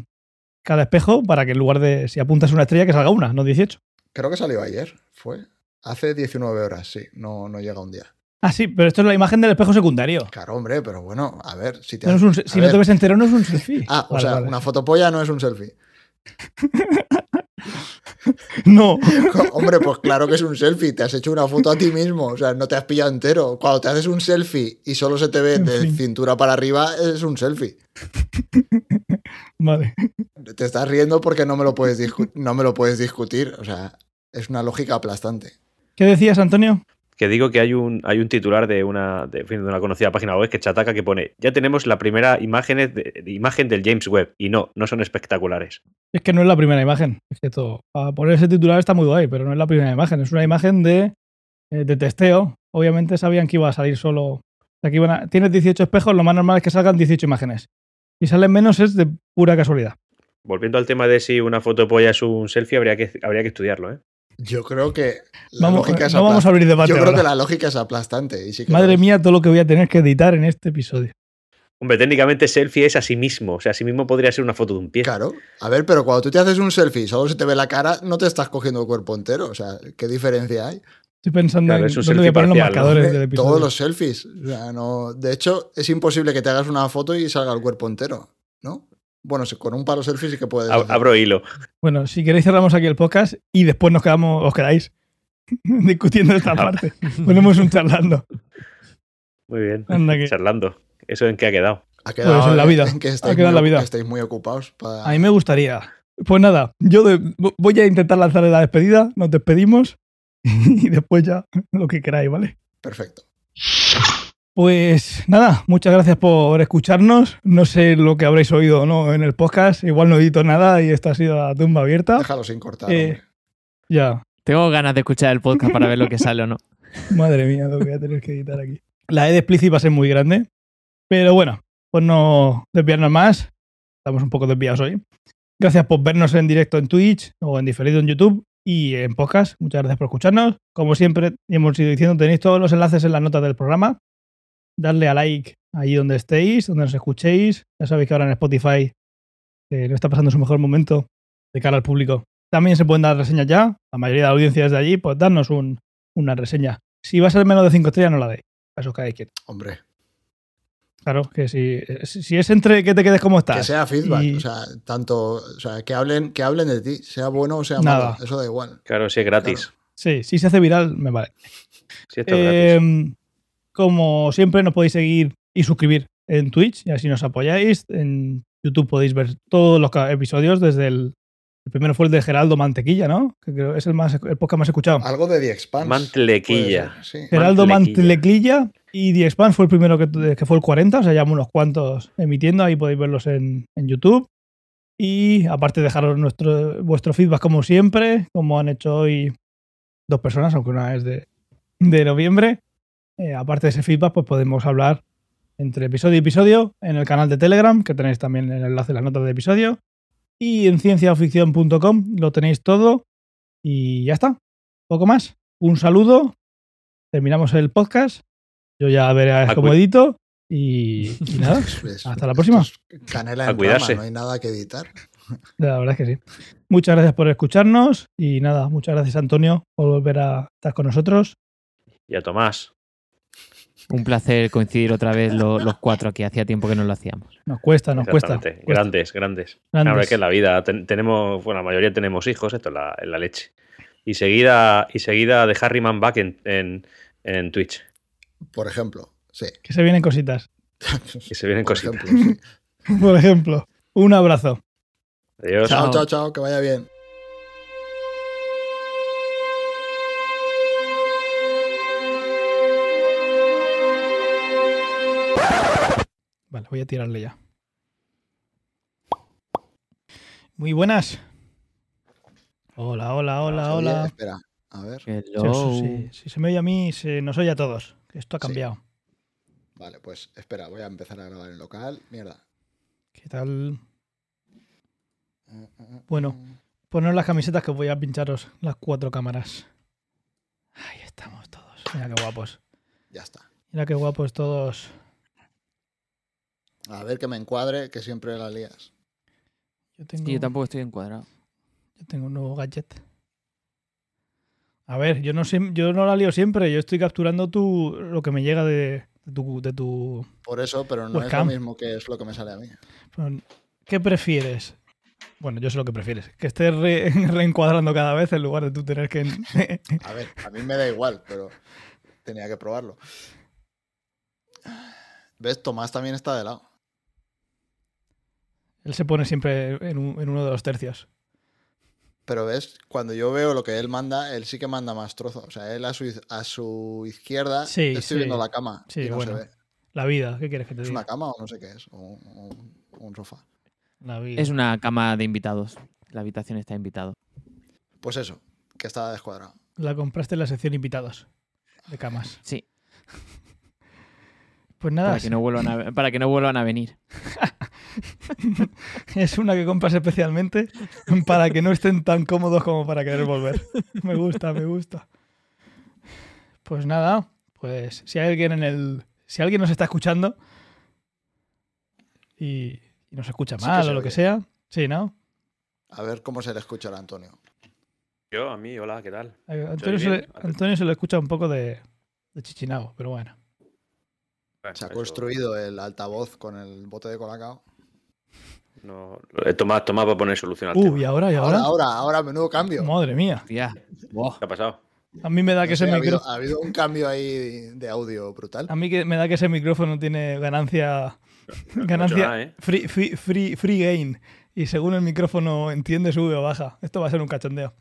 cada espejo para que en lugar de si apuntas una estrella que salga una, no 18. creo que salió ayer. Fue. Hace 19 horas, sí. No, no llega un día. Ah, sí, pero esto es la imagen del espejo secundario. Claro, hombre, pero bueno, a ver. Si, te No un si no te ves entero, no es un selfie. Ah, o sea, vale. una fotopolla no es un selfie. No. Hombre, pues claro que es un selfie. Te has hecho una foto a ti mismo. O sea, no te has pillado entero. Cuando te haces un selfie y solo se te ve de cintura para arriba, es un selfie. Vale. Te estás riendo porque no me lo puedes, no me lo puedes discutir. O sea, es una lógica aplastante. ¿Qué decías, Antonio? Que digo que hay un, hay un titular de una, de, una conocida página web que chataca que pone ya tenemos la primera imagen, de, de imagen del James Webb. Y no, no son espectaculares. Es que no es la primera imagen. Es que todo. Para poner ese titular está muy guay, pero no es la primera imagen. Es una imagen de, eh, de testeo. Obviamente sabían que iba a salir solo. o sea, que iban a- tienes 18 espejos, lo más normal es que salgan 18 imágenes. Si salen menos es de pura casualidad. Volviendo al tema de si una foto polla es un selfie, habría que, habría que estudiarlo, ¿eh? Yo creo que la Vamos, lógica es no vamos a aplastante. abrir debate. Yo creo ahora. que la lógica es aplastante. Y sí que lo Madre mía, todo lo que voy a tener que editar en este episodio. Hombre, técnicamente selfie es a sí mismo. O sea, a sí mismo podría ser una foto de un pie. Claro. A ver, pero cuando tú te haces un selfie y solo se te ve la cara, no te estás cogiendo el cuerpo entero. O sea, ¿qué diferencia hay? Estoy pensando Claro, en es un dónde voy a poner los ¿no? marcadores Hombre, del episodio. Todos los selfies. O sea, no... De hecho, es imposible que te hagas una foto y salga el cuerpo entero, ¿no? Bueno, si- con un palo selfie sí que puedes. Ab- hacer. Abro hilo. Bueno, si queréis cerramos aquí el podcast y después nos quedamos, os quedáis discutiendo esta parte. Ponemos un charlando. Muy bien. Anda que- Charlando. ¿Eso en qué ha quedado? Ha quedado Pues en la vida. en que Ha estáis, quedado en muy, la vida. que estáis muy ocupados. para- A mí me gustaría. Pues nada, yo de- voy a intentar lanzarle la despedida, nos despedimos y después ya lo que queráis, ¿vale? Perfecto. Pues nada, muchas gracias por escucharnos. No sé lo que habréis oído o no en el podcast, igual no edito nada y esta ha sido la tumba abierta. Déjalo sin cortar. Eh. Ya, Tengo ganas de escuchar el podcast para ver lo que sale o no. madre mía, lo que voy a tener que editar aquí. La E de explicit va a ser muy grande, pero bueno, pues no desviarnos más. Estamos un poco desviados hoy. Gracias por vernos en directo en Twitch o en diferido en YouTube y en podcast. Muchas gracias por escucharnos. Como siempre, y hemos ido diciendo, tenéis todos los enlaces en las notas del programa. Darle a like ahí donde estéis, donde nos escuchéis. Ya sabéis que ahora en Spotify eh, no está pasando su mejor momento de cara al público. También se pueden dar reseñas ya. La mayoría de la audiencia es de allí, pues darnos un- una reseña. Si va a ser menos de 5 estrellas, no la deis. Eso cada quien. Hombre, Claro, que si, si es entre que te quedes como estás. que sea feedback. y- O sea, tanto. O sea, que hablen, que hablen de ti, sea bueno o sea Nada. malo. Eso da igual. Claro, si es gratis. Sí, si se hace viral, me vale. Si esto es gratis. Como siempre, nos podéis seguir y suscribir en Twitch y así nos apoyáis. En YouTube podéis ver todos los episodios desde el. El primero fue el de Geraldo Mantequilla, ¿no? Que creo es el, más, el podcast más escuchado. Algo de The Expanse. Mantlequilla. sí. Geraldo Mantequilla. Mantequilla y The Expanse fue el primero que, que fue el 40, o sea, llevamos unos cuantos emitiendo, ahí podéis verlos en, en YouTube. Y aparte dejaros nuestro, vuestro feedback como siempre, como han hecho hoy dos personas, aunque una es de, de noviembre. Eh, aparte de ese feedback, pues podemos hablar entre episodio y episodio en el canal de Telegram, que tenéis también el enlace en las notas del episodio. Y en cienciaoficción.com lo tenéis todo. Y ya está. Poco más. Un saludo. Terminamos el podcast. Yo ya veré A cómo edito. Y, y nada. Es- Hasta la próxima. esto es Canela en rama, no hay nada que editar. La verdad es que sí. Muchas gracias por escucharnos y nada, muchas gracias Antonio por volver a estar con nosotros. Y a Tomás. Un placer coincidir otra vez lo- los cuatro aquí. Hacía tiempo que no lo hacíamos. Nos cuesta, nos cuesta. Grandes, grandes. Grandes. Ahora que en la vida ten- tenemos, bueno, la mayoría tenemos hijos, esto es la, es la leche. Y seguida, y seguida de Harryman Back en, en, en Twitch. Por ejemplo, sí. Que se vienen cositas. Que se vienen Por cositas. ejemplo, sí. Por ejemplo, un abrazo. Adiós. Chao. chao, chao, que vaya bien. Vale, voy a tirarle ya. Muy buenas. Hola, hola, hola, Oye, hola. Espera, a ver. Si, Hello. si- si se me oye a mí, se nos oye a todos. Esto ha Sí. cambiado. Vale, pues espera, voy a empezar a grabar en local. Mierda. ¿Qué tal? Bueno. Poneros las camisetas que voy a pincharos las cuatro cámaras. Ahí estamos todos. Mira qué guapos. Ya está. Mira qué guapos todos. A ver que me encuadre, que siempre la lías. Yo tengo, Sí, yo tampoco estoy encuadrado. yo tengo un nuevo gadget. A ver, yo no, siem- yo no la lío siempre. Yo estoy capturando tu, lo que me llega de, de tu, de tu Por eso, pero no Webcam. es lo mismo que es lo que me sale a mí. ¿Qué prefieres? Bueno, yo sé lo que prefieres. Que estés re- reencuadrando cada vez en lugar de tú tener que... A ver, a mí me da igual, pero tenía que probarlo. ¿Ves? Tomás también está de lado. Él se pone siempre en, un- en uno de los tercios. Pero ves, cuando yo veo lo que él manda, él sí que manda más trozo. O sea, él a su, iz- a su izquierda Sí, estoy sí. viendo la cama. Sí, y no bueno. se ve. La vida, ¿qué quieres que te ¿Es diga? una cama o no sé qué es? O un, sofá. La vida. Es una cama de invitados. La habitación está invitado. Pues eso, que estaba descuadrado. La compraste en la sección invitados de camas. Sí, Pues nada, para que no vuelvan a, para que no vuelvan a venir. es una que compras especialmente para que no estén tan cómodos como para querer volver. Me gusta, me gusta. Pues nada, pues si hay alguien en el. Si alguien nos está escuchando y, y nos escucha mal se o lo que sea, sí, ¿no? A ver cómo se le escuchará a Antonio. Yo, a mí, hola, ¿qué tal? Antonio, se le, Antonio se le escucha un poco de, de chichinao, pero bueno. Se ha construido el altavoz con el bote de colacao. No, eh, Tomás, Tomás va a poner solución al Uh, tema. y ahora, y Ahora, ahora. ahora, ahora, menudo cambio. Madre mía. Buah. ¿Qué ha pasado? A mí me da No que sé, ese ha, habido, micrófono. ha habido un cambio ahí de audio brutal. A mí que me da que ese micrófono tiene ganancia. No Ganancia. nada, ¿eh? Free, free, free, free gain. Y según el micrófono entiende, sube o baja. Esto va a ser un cachondeo.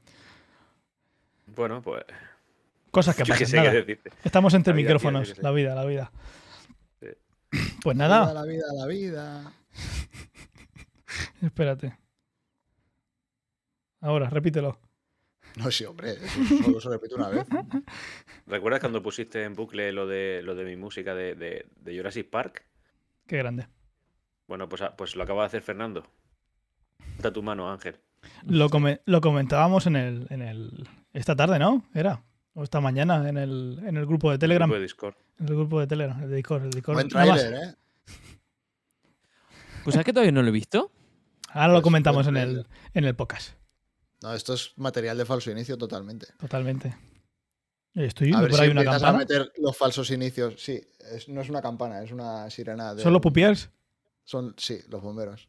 Bueno, pues. Cosas que pasan. decirte. Estamos entre La vida, micrófonos. la vida, la vida. Sí. Pues La nada, vida, la vida, la vida. Espérate. Ahora, repítelo. No, sí, hombre, eso solo se repite una vez. ¿Recuerdas cuando pusiste en bucle lo de, lo de mi música de, de- de Jurassic Park? Qué grande. Bueno, pues, ah, pues lo acaba de hacer Fernando. Está tu mano, Ángel. Lo, come- lo comentábamos en el, en el. Esta tarde, ¿no? Era. O esta mañana en el, en el grupo de Telegram. Grupo de Discord. En el grupo de Telegram, el de Discord. El de Discord. Buen tráiler, ¿eh? Pues ¿sabes que todavía no lo he visto? Ahora lo Pues, comentamos buen en el, tráiler. en el podcast. No, esto es material de falso inicio totalmente. Totalmente. Estoy A ver por si ahí una empiezas a campana. meter los falsos inicios. Sí, es- no es una campana, es una sirena. De, ¿Son los pupiers? Son, sí, los bomberos.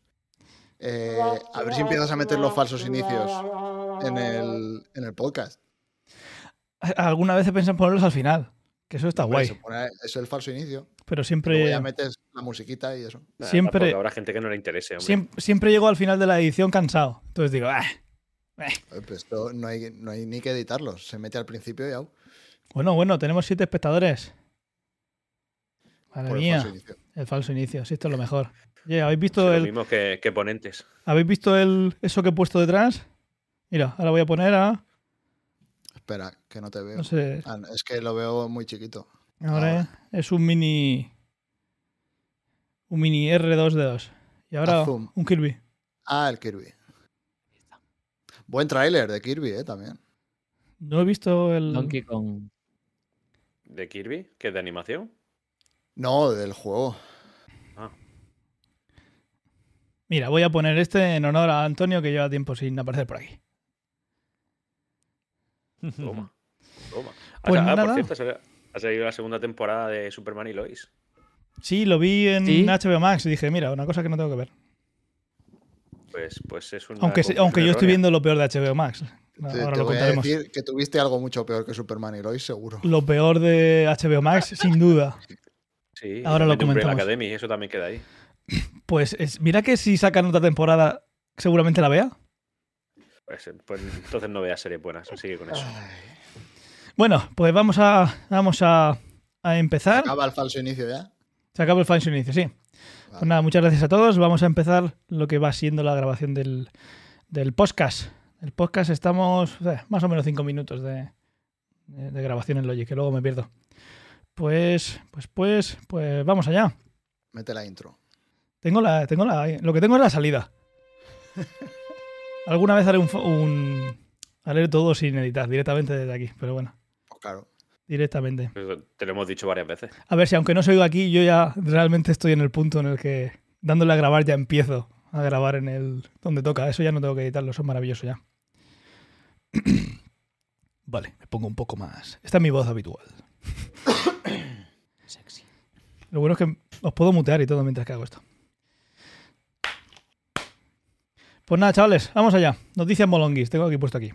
Eh, a ver si empiezas a meter los falsos inicios en el, en el podcast. Alguna vez he pensado en ponerlos al final. Que eso está Hombre, guay. se pone- es el falso inicio. Pero Luego siempre. ya metes la musiquita y eso. Siempre- Habrá gente que no le interese. Siempre, siempre llego al final de la edición cansado. Entonces digo, "Ah". Pues esto no hay, no hay ni que editarlos. Se mete al principio y ya. bueno, bueno, tenemos siete espectadores. Madre Por el mía, falso inicio. el falso inicio. Sí, esto es lo mejor. Oye, ¿habéis Sí, visto lo el, mismo que, que ponentes. ¿habéis visto el, eso que he puesto detrás? Mira, ahora voy a poner a. Espera, que no te veo. No sé. Ah, es que lo veo muy chiquito. Ahora es un mini. Un mini R2D2. Y ahora zoom. un Kirby. Ah, el Kirby. Buen tráiler de Kirby, eh, también. No he visto el. Donkey Kong. ¿De Kirby? ¿Que es de animación? No, del juego. Ah. Mira, voy a poner este en honor a Antonio que lleva tiempo sin aparecer por aquí. Toma. Toma. Pues Ah, nada. por cierto, ha salido- la segunda temporada de Superman y Lois. Sí, lo vi en ¿Sí? HBO Max y dije, mira, una cosa que no tengo que ver. Pues, pues es una. Aunque, aunque yo estoy viendo lo peor de HBO Max. Te, Ahora te lo voy a contaremos. decir que tuviste algo mucho peor que Superman y Lois, seguro. Lo peor de HBO Max, sin duda. Sí, Ahora lo comentamos. Academy, eso también queda ahí. Pues es- mira que si sacan otra temporada, seguramente la vea. Pues, pues entonces no veas series buenas, sigue con eso. Bueno, pues vamos a, vamos a, a empezar. Acaba el falso inicio ya. Se acabó el falso inicio, sí. Pues nada, muchas gracias a todos. Vamos a empezar lo que va siendo la grabación del, del podcast. El podcast estamos más o menos cinco minutos de, de- de grabación en Logic, que luego me pierdo. Pues, pues, pues, pues vamos allá. Mete la intro. Tengo la, tengo la, lo que tengo es la salida. Alguna vez haré un, haré todo sin editar, directamente desde aquí, pero bueno, Pues claro. directamente. Eso Te lo hemos dicho varias veces. A ver si aunque no se oiga aquí, yo ya realmente estoy en el punto en el que dándole a grabar ya empiezo a grabar en el donde toca. Eso ya no tengo que editarlo, eso es maravilloso ya. vale, me pongo un poco más. Esta es mi voz habitual. Sexy. Lo bueno es que os puedo mutear y todo mientras que hago esto. Pues nada, chavales, vamos allá. Noticias molonguis, tengo aquí puesto aquí.